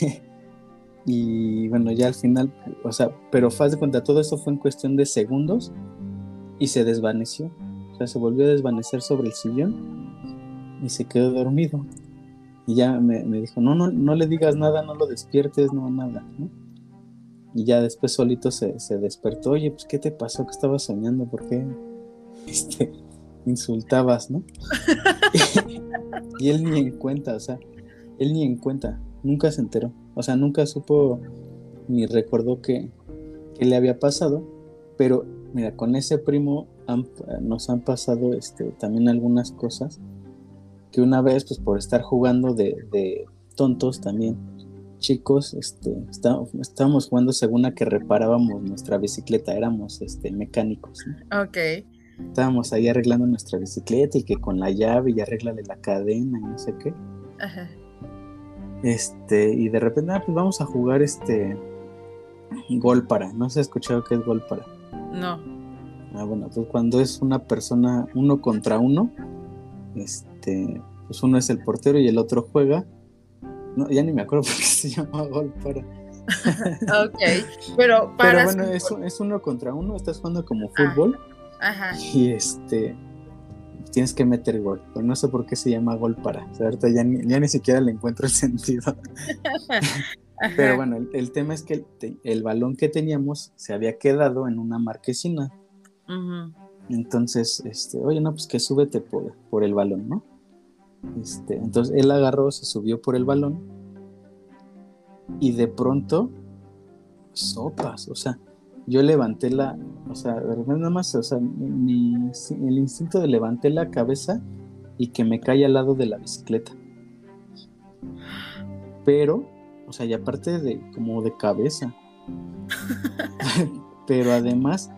y bueno, ya al final, o sea, pero faz de cuenta, todo eso fue en cuestión de segundos y se desvaneció. O sea, se volvió a desvanecer sobre el sillón y se quedó dormido. Y ya me, me dijo, no, no, no le digas nada, no lo despiertes, no, nada, ¿no? Y ya después solito se, despertó, oye, pues ¿qué te pasó? ¿Qué estabas soñando? ¿Por qué este, insultabas, no? y él ni en cuenta, o sea, él ni en cuenta, nunca se enteró, o sea, nunca supo ni recordó que, le había pasado, pero mira, con ese primo nos han pasado este, también algunas cosas que una vez, pues por estar jugando de, de tontos también, chicos, este, estábamos jugando según a que reparábamos nuestra bicicleta, éramos este, mecánicos. Ok. Estábamos ahí arreglando nuestra bicicleta y que con la llave y arréglale la cadena y no sé qué. Ajá. Este, y de repente, ah, pues vamos a jugar este gol para. No se ha escuchado qué es gol para. No. Ah, bueno, pues cuando es una persona uno contra uno, este, pues uno es el portero y el otro juega no, ya ni me acuerdo por qué se llama gol para. ok, pero para. Pero bueno, es, uno contra uno, estás jugando como fútbol. ajá. Y este. Tienes que meter gol, pero no sé por qué se llama gol para. O sea, ahorita ya ni, ya ni siquiera le encuentro el sentido. pero bueno, el, tema es que el, balón que teníamos se había quedado en una marquesina. Entonces, este, oye, no, pues que súbete por, por el balón, ¿no? Este, entonces él agarró, se subió por el balón y de pronto, sopas, o sea, yo levanté la, o sea, de repente nada más, o sea, mi, el instinto de levanté la cabeza y que me cae al lado de la bicicleta. Pero, o sea, y aparte de como de cabeza. Pero además,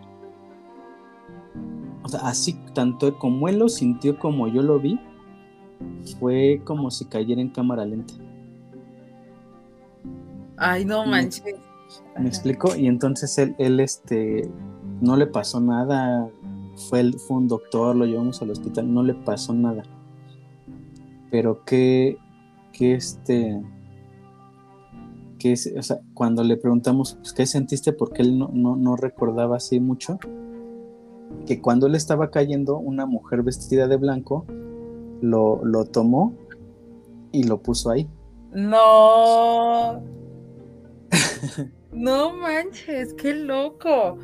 o sea, así tanto como él lo sintió como yo lo vi, fue como si cayera en cámara lenta. Ay, no manches. Me explico, y entonces él, él este, no le pasó nada, fue, fue un doctor, lo llevamos al hospital, no le pasó nada. Pero que, que este, que o sea, cuando le preguntamos pues, qué sentiste, porque él no, no, no recordaba así mucho, que cuando él estaba cayendo, una mujer vestida de blanco lo, lo tomó y lo puso ahí. No. no manches, qué loco.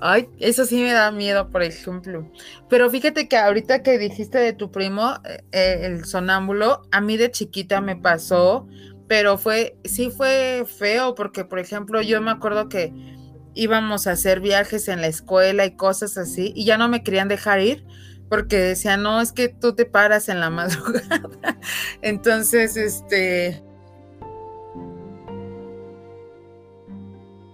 Ay, eso sí me da miedo, por ejemplo. Pero fíjate que ahorita que dijiste de tu primo, eh, eh, el sonámbulo, a mí de chiquita me pasó, pero fue, sí fue feo, porque por ejemplo, yo me acuerdo que íbamos a hacer viajes en la escuela y cosas así, y ya no me querían dejar ir, porque decían, no, es que tú te paras en la madrugada. Entonces, este,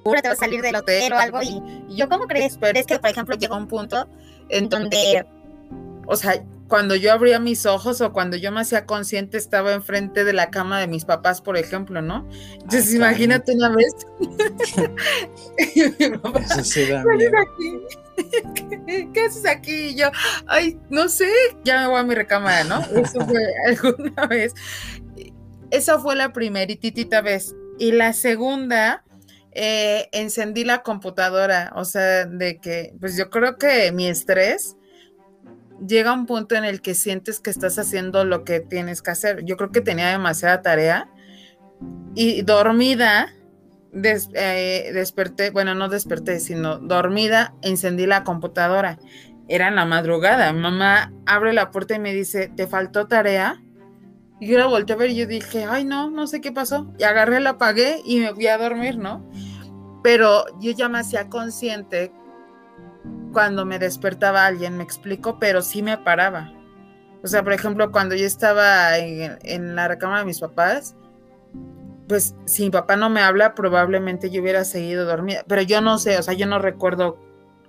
te vas a salir del hotel o algo. Y, yo, ¿cómo crees? Pero es que, por ejemplo, llegó un punto en donde, o sea, cuando yo abría mis ojos o cuando yo me hacía consciente estaba enfrente de la cama de mis papás, por ejemplo, ¿no? Entonces ah, imagínate una vez. ¿Qué, haces aquí? Y yo, ay, no sé, ya me voy a mi recámara, ¿no? Eso fue alguna vez. Esa fue la primeritita vez. Y la segunda, eh, encendí la computadora, o sea, de que, pues yo creo que mi estrés llega un punto en el que sientes que estás haciendo lo que tienes que hacer. Yo creo que tenía demasiada tarea y dormida, eh, desperté, bueno, no desperté, sino dormida, encendí la computadora. Era en la madrugada. Mamá abre la puerta y me dice, ¿te faltó tarea? Y yo la volteé a ver y yo dije, ay, no, no sé qué pasó. Y agarré, la apagué y me fui a dormir, ¿no? Pero yo ya me hacía consciente cuando me despertaba alguien, me explico, pero sí me paraba. O sea, por ejemplo, cuando yo estaba en, la recámara de mis papás, pues si mi papá no me habla, probablemente yo hubiera seguido dormida. Pero yo no sé, o sea, yo no recuerdo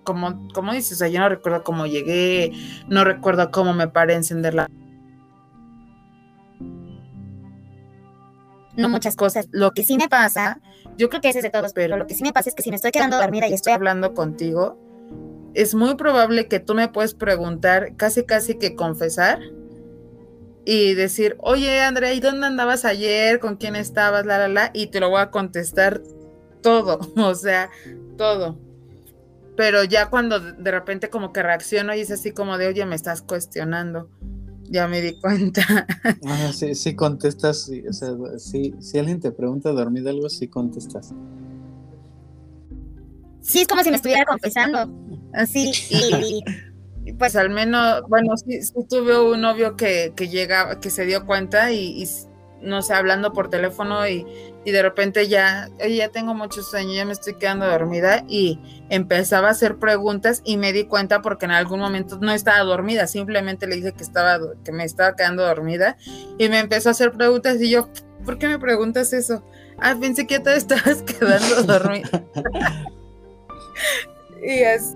cómo, cómo dices, o sea, yo no recuerdo cómo llegué, no recuerdo cómo me paré a encender la no muchas cosas. Lo que sí me pasa, yo creo que es de todos, pero lo que sí me pasa es que si me estoy quedando dormida y estoy hablando contigo, es muy probable que tú me puedes preguntar, casi casi que confesar y decir, oye Andrea, ¿y dónde andabas ayer? ¿Con quién estabas? La, la, la, y te lo voy a contestar todo, o sea, todo. Pero ya cuando de repente como que reacciono y es así como de, oye, me estás cuestionando ya me di cuenta. Ah, sí, sí contestas, o sea, sí, si alguien te pregunta dormir algo, sí contestas. Sí, es como si me estuviera confesando. Así, y, pues al menos, bueno, sí, tuve un novio que, que llega, que se dio cuenta y, y no sé, hablando por teléfono y, y de repente ya, ya tengo mucho sueño, ya me estoy quedando dormida y empezaba a hacer preguntas y me di cuenta porque en algún momento no estaba dormida, simplemente le dije que estaba, que me estaba quedando dormida y me empezó a hacer preguntas y yo, ¿por qué me preguntas eso? Ah, pensé que te estabas quedando dormida. y es...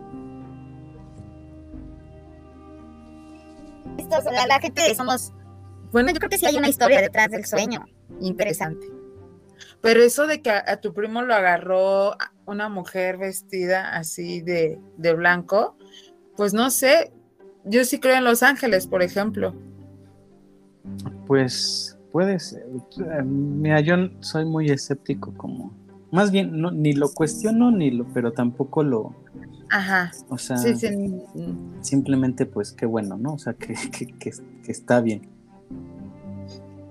la gente somos bueno, yo creo que sí hay una historia detrás del sueño interesante. Pero eso de que a, tu primo lo agarró una mujer vestida así de, blanco, pues no sé, yo sí creo en Los Ángeles, por ejemplo. Pues puede ser. Mira, yo soy muy escéptico como... Más bien, no, ni lo cuestiono, ni lo, pero tampoco lo... Ajá. O sea, simplemente pues qué bueno, ¿no? O sea, que, que está bien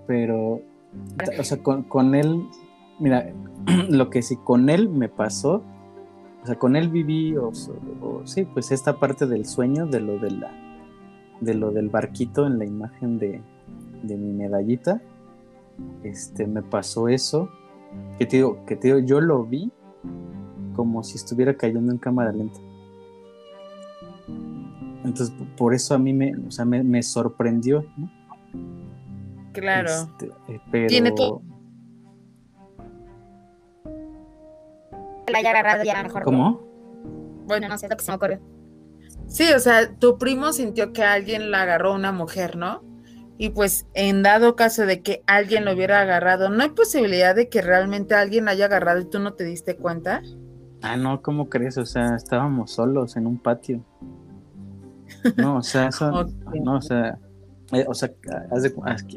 pero, o sea, con, él, mira, lo que sí con él me pasó, o sea, con él viví, o, sí, pues esta parte del sueño, de lo de la, de lo del barquito en la imagen de, de mi medallita, este, me pasó eso, Que te digo, que te digo, yo lo vi como si estuviera cayendo en cámara lenta. Entonces, por eso a mí me, o sea, me, me sorprendió, ¿no? Claro. Este, eh, pero... Tiene todo- la haya agarrado ya mejor. ¿Cómo? Bueno, no sé lo que se me ocurrió. Sí, o sea, tu primo sintió que alguien la agarró a una mujer, ¿no? Y pues en dado caso de que alguien lo hubiera agarrado, ¿no hay posibilidad de que realmente alguien haya agarrado y tú no te diste cuenta? Ah, no, ¿cómo crees? O sea, estábamos solos en un patio. No, o sea, eso, no, o sea, eh, o sea,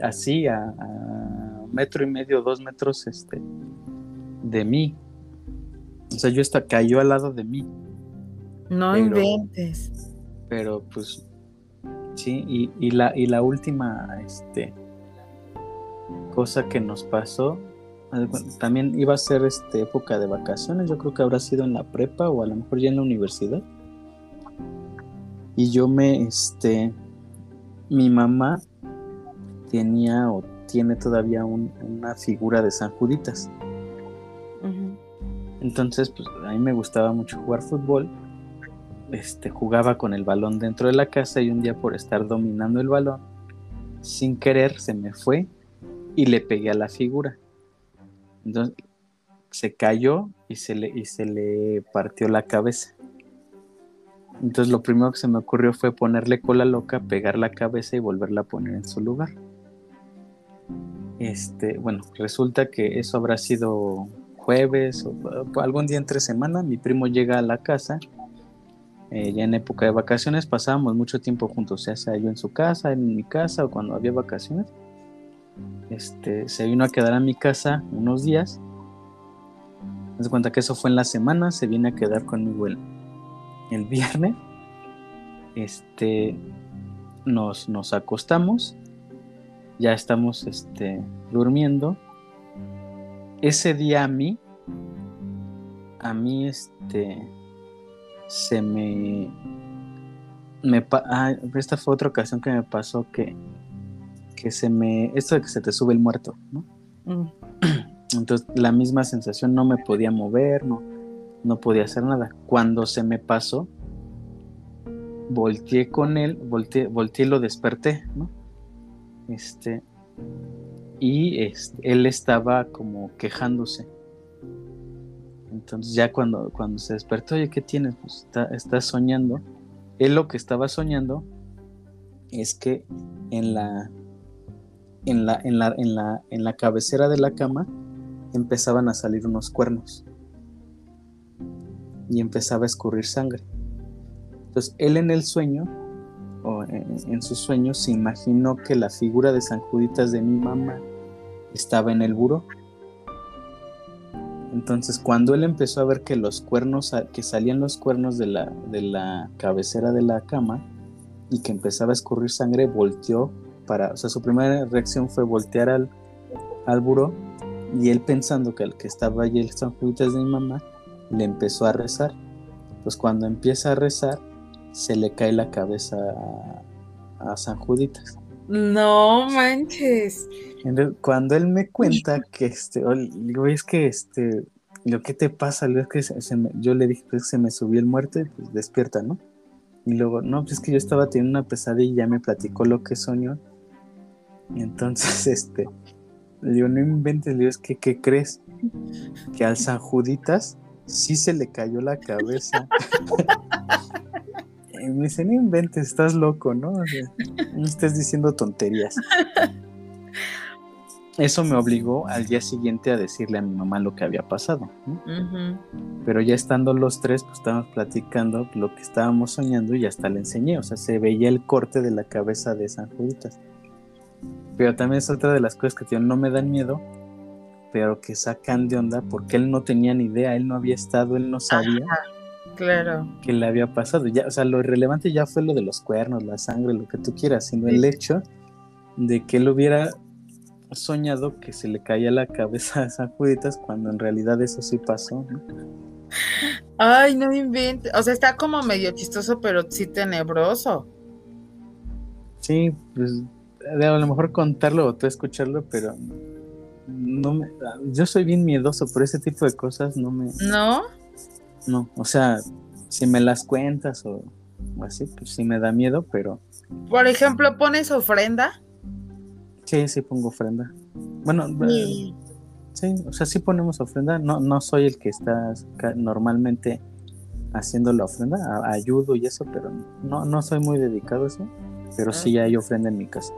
así a, a metro y medio, dos metros, este, de mí. O sea, yo está cayó al lado de mí, No Pero- inventes. pero pues, sí, y, y la, y la última, este, cosa que nos pasó, también iba a ser, este, época de vacaciones, yo creo que habrá sido en la prepa o a lo mejor ya en la universidad. Y yo me, este, mi mamá tenía o tiene todavía un- una figura de San Juditas. Entonces, pues a mí me gustaba mucho jugar fútbol. Este, jugaba con el balón dentro de la casa y un día por estar dominando el balón, sin querer se me fue y le pegué a la figura. Entonces se cayó y se le, y se le partió la cabeza. Entonces lo primero que se me ocurrió fue ponerle cola loca, pegar la cabeza y volverla a poner en su lugar. Este, bueno, resulta que eso habrá sido jueves o algún día entre semana. Mi primo llega a la casa, eh, ya en época de vacaciones, pasábamos mucho tiempo juntos, ya sea yo en su casa, en mi casa o cuando había vacaciones. Este, se vino a quedar a mi casa unos días. Me cuenta que eso fue en la semana, se viene a quedar conmigo el, el viernes. Este, nos, nos acostamos, ya estamos este, durmiendo. Ese día a mí, a mí este, se me, me ah, esta fue otra ocasión que me pasó que, que se me, esto de que se te sube el muerto, ¿no? Mm. Entonces la misma sensación, no me podía mover, no, no podía hacer nada. Cuando se me pasó, volteé con él, volteé, volteé y lo desperté, ¿no? Este, y este, él estaba como quejándose. Entonces ya cuando, cuando se despertó, oye, ¿qué tienes? Pues está, está soñando. Él lo que estaba soñando es que en la, en la, en la, en la, en la cabecera de la cama empezaban a salir unos cuernos y empezaba a escurrir sangre. Entonces él en el sueño, o en, en sus sueños, se imaginó que la figura de San Juditas de mi mamá estaba en el buró. Entonces cuando él empezó a ver que los cuernos, que salían los cuernos de la, de la cabecera de la cama y que empezaba a escurrir sangre, volteó para, o sea, su primera reacción fue voltear al, al buró y él pensando que el que estaba allí el San Juditas de mi mamá, le empezó a rezar. Pues cuando empieza a rezar, se le cae la cabeza a, a San Juditas. No manches. Entonces, cuando él me cuenta que este, le digo, es que este, lo que te pasa, es que se- se me- yo le dije, pues se me subió el muerto, y, pues despierta, ¿no? Y luego, no, pues es que yo estaba teniendo una pesadilla y ya me platicó lo que soñó. Y entonces, este, le digo, no inventes, le digo, es que, ¿qué crees? Que al San Juditas sí se le cayó la cabeza. me dice, no inventes, estás loco, ¿no? O sea, no estés diciendo tonterías. Eso me obligó al día siguiente a decirle a mi mamá lo que había pasado. Pero ya estando los tres, pues estábamos platicando lo que estábamos soñando y hasta le enseñé. O sea, se veía el corte de la cabeza de San Juditas. Pero también es otra de las cosas que tío, no me dan miedo, pero que sacan de onda porque él no tenía ni idea, él no había estado, él no sabía Claro. que le había pasado. Ya, o sea, lo irrelevante ya fue lo de los cuernos, la sangre, lo que tú quieras, sino el hecho de que él hubiera soñado que se le caía la cabeza a San Juditas cuando en realidad eso sí pasó. ¿no? Ay, no inventes. O sea, está como medio chistoso, pero sí tenebroso. Sí, pues a lo mejor contarlo o tú escucharlo, pero no me, yo soy bien miedoso, por ese tipo de cosas no me... ¿No? No, o sea, si me las cuentas o, así, pues sí me da miedo, pero... Por ejemplo, ¿pones ofrenda? Sí, sí pongo ofrenda. Bueno, sí. o sea, sí ponemos ofrenda. No, no soy el que está normalmente haciendo la ofrenda, ayudo y eso, pero no, no soy muy dedicado a eso, pero sí hay ofrenda en mi casa.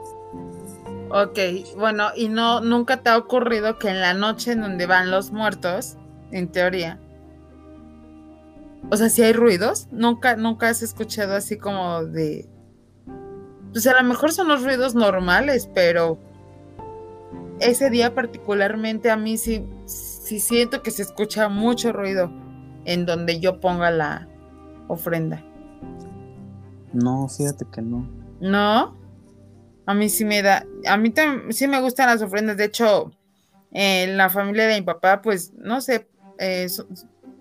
Ok, bueno, y no, nunca te ha ocurrido que en la noche en donde van los muertos, en teoría, o sea, si hay ruidos, nunca, nunca has escuchado así como de, pues a lo mejor son los ruidos normales, pero ese día particularmente a mí sí, sí siento que se escucha mucho ruido en donde yo ponga la ofrenda. No, fíjate que no. ¿No? A mí sí me da, a mí también sí me gustan las ofrendas. De hecho, en la familia de mi papá, pues, no sé, eh,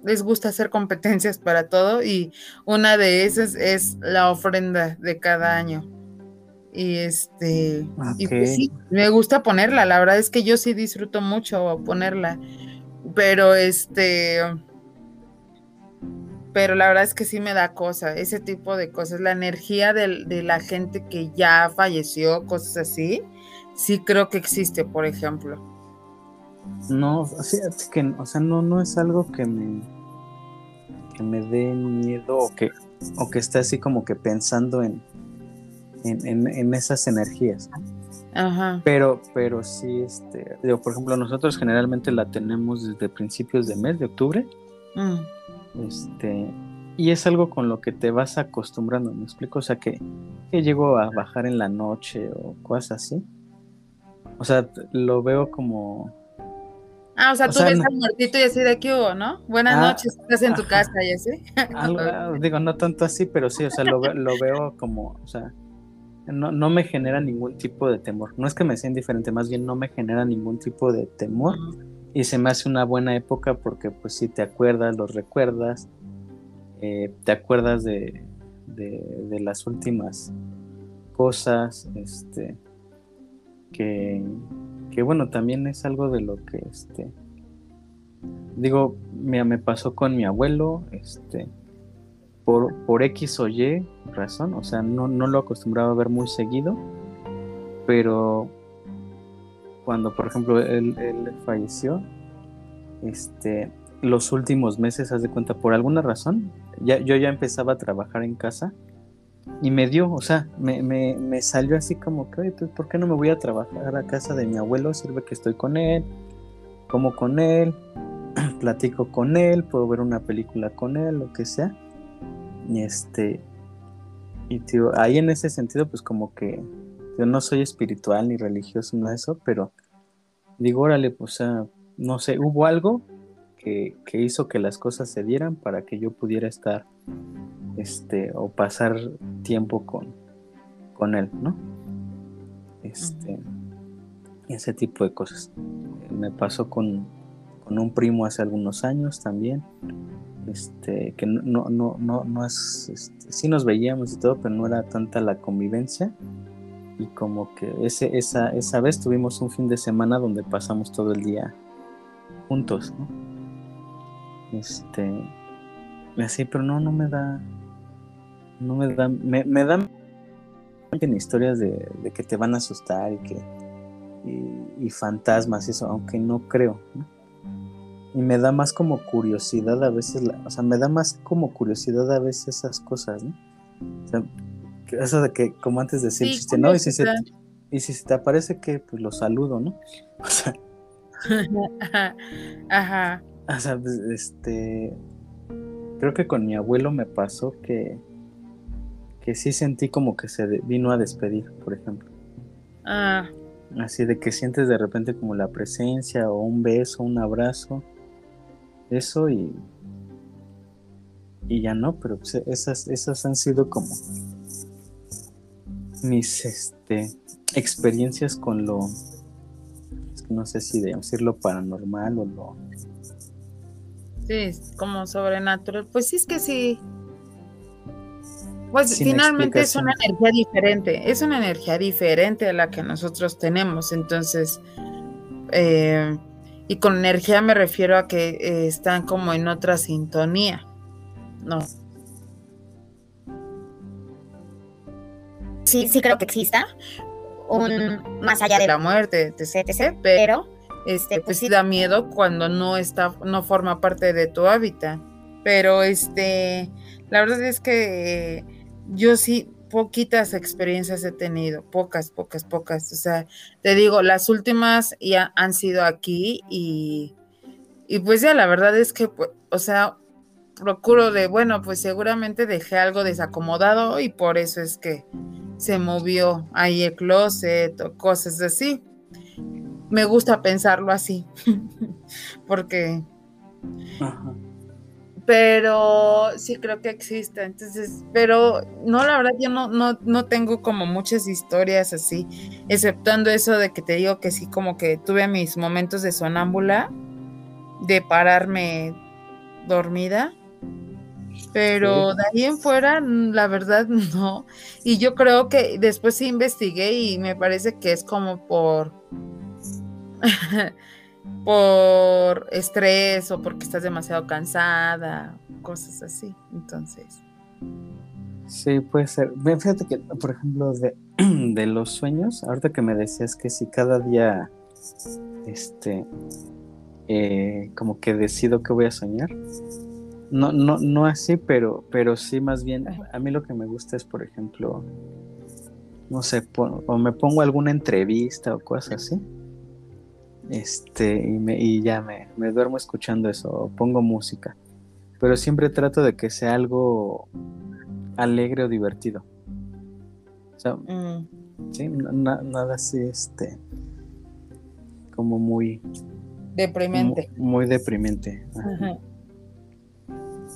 les gusta hacer competencias para todo y una de esas es la ofrenda de cada año. Y este, y pues sí, me gusta ponerla. La verdad es que yo sí disfruto mucho ponerla. Pero este, pero la verdad es que sí me da cosa, ese tipo de cosas, la energía de, la gente que ya falleció, cosas así, sí creo que existe, por ejemplo. No, fíjate que, o sea, no, no es algo que me, que me dé miedo o que, o que esté así como que pensando en, en, esas energías. Ajá. Pero, pero sí, este, digo, por ejemplo, nosotros generalmente la tenemos desde principios de mes, de octubre. Mm. Este, y es algo con lo que te vas acostumbrando, ¿me explico? O sea, que, que llego a bajar en la noche o cosas así. O sea, lo veo como... Ah, o sea, tú ves al muertito y así de aquí hubo, ¿no? Buenas ah, noches, estás en tu casa y así. digo, no tanto así, pero sí, o sea, lo, lo veo como, o sea, no, no, me genera ningún tipo de temor. No es que me sea indiferente, más bien no me genera ningún tipo de temor y se me hace una buena época porque pues si te acuerdas, los recuerdas, eh, te acuerdas de, de, las últimas cosas, este, que, que, bueno, también es algo de lo que, este, digo, me, pasó con mi abuelo, este, por, por X o Y razón, o sea, no, no lo acostumbraba a ver muy seguido, pero cuando por ejemplo él, falleció, este, los últimos meses, haz de cuenta, por alguna razón, ya, yo ya empezaba a trabajar en casa y me dio, o sea, me, me, salió así como que, pues, ¿por qué no me voy a trabajar a casa de mi abuelo? Sirve que estoy con él, como con él, platico con él, puedo ver una película con él, lo que sea. Y este, y tío, ahí en ese sentido, pues como que yo no soy espiritual ni religioso, no eso, pero digo, órale, pues, no sé, hubo algo que, hizo que las cosas se dieran para que yo pudiera estar, este, o pasar tiempo con, con él, ¿no? Este, ese tipo de cosas. Me pasó con, con un primo hace algunos años también, este, que no, no, no, no es, este, sí nos veíamos y todo, pero no era tanta la convivencia y como que ese, esa, esa vez tuvimos un fin de semana donde pasamos todo el día juntos, ¿no? Este, así, pero no, no me da, no me da, me, me dan historias de, que te van a asustar y que, y, fantasmas y eso, aunque no creo, Y me da más como curiosidad a veces, o sea, me da más como curiosidad a veces esas cosas, ¿no? O sea, eso de que, como antes decía el chiste, ¿no? Y si, se, y si se te aparece que, pues lo saludo, ¿no? O sea. Ajá. O sea, pues, este. Creo que con mi abuelo me pasó que. Que sí sentí como que se vino a despedir, por ejemplo. Ah. Así de que sientes de repente como la presencia o un beso, un abrazo. Eso y. Y ya no, pero pues, esas, esas han sido como mis este, experiencias con lo, no sé si decirlo paranormal o lo... Sí, como sobrenatural. Pues sí, es que sí. Pues finalmente es una energía diferente, es una energía diferente a la que nosotros tenemos. Entonces, Eh, y con energía me refiero a que eh, están como en otra sintonía. No. Sí, sí creo que exista. Un más allá de la muerte, etc, pero este, pues sí da miedo cuando no está, no forma parte de tu hábitat. Pero este, la verdad es que yo sí, poquitas experiencias he tenido, pocas, pocas, pocas. O sea, te digo, las últimas ya han sido aquí y, y pues ya la verdad es que, pues, o sea, procuro de, bueno, pues seguramente dejé algo desacomodado y por eso es que se movió ahí el closet o cosas así me gusta pensarlo así, porque... Pero sí creo que existe, entonces, pero no, la verdad yo no, no, no tengo como muchas historias así, exceptuando eso de que te digo que sí, como que tuve mis momentos de sonámbula, de pararme dormida, pero de ahí en fuera, la verdad, no. Y yo creo que después sí investigué y me parece que es como por por estrés o porque estás demasiado cansada, cosas así. Entonces. Sí, puede ser. Fíjate que, por ejemplo, de, de los sueños, ahorita que me decías que si cada día, este, eh, como que decido que voy a soñar. No, no, no así, pero, pero sí más bien, a mí lo que me gusta es, por ejemplo, no sé, o me pongo alguna entrevista o cosas así este, y, me, y ya me, me, duermo escuchando eso, pongo música. Pero siempre trato de que sea algo alegre o divertido. O sea, mm. sí, nada así, este, como muy... Deprimente. Muy, deprimente.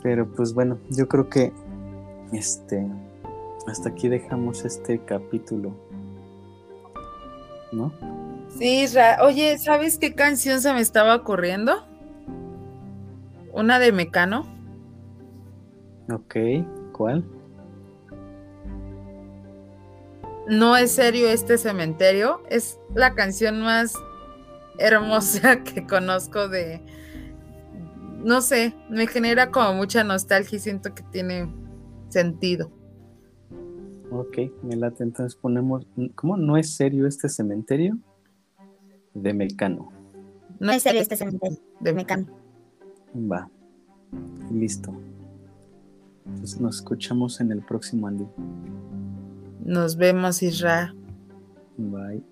Pero pues bueno, yo creo que este hasta aquí dejamos este capítulo. ¿No? Sí, oye, ¿sabes qué canción se me estaba ocurriendo? Una de Mecano. Ok, ¿cuál? No es serio este cementerio. Es la canción más hermosa que conozco de. No sé, me genera como mucha nostalgia y siento que tiene sentido. Ok, me late. Entonces ponemos. ¿Cómo no es serio este cementerio? De Mecano. No es serio este cementerio de Mecano. Va. Listo. Entonces nos escuchamos en el próximo Andy. Nos vemos, Isra. Bye.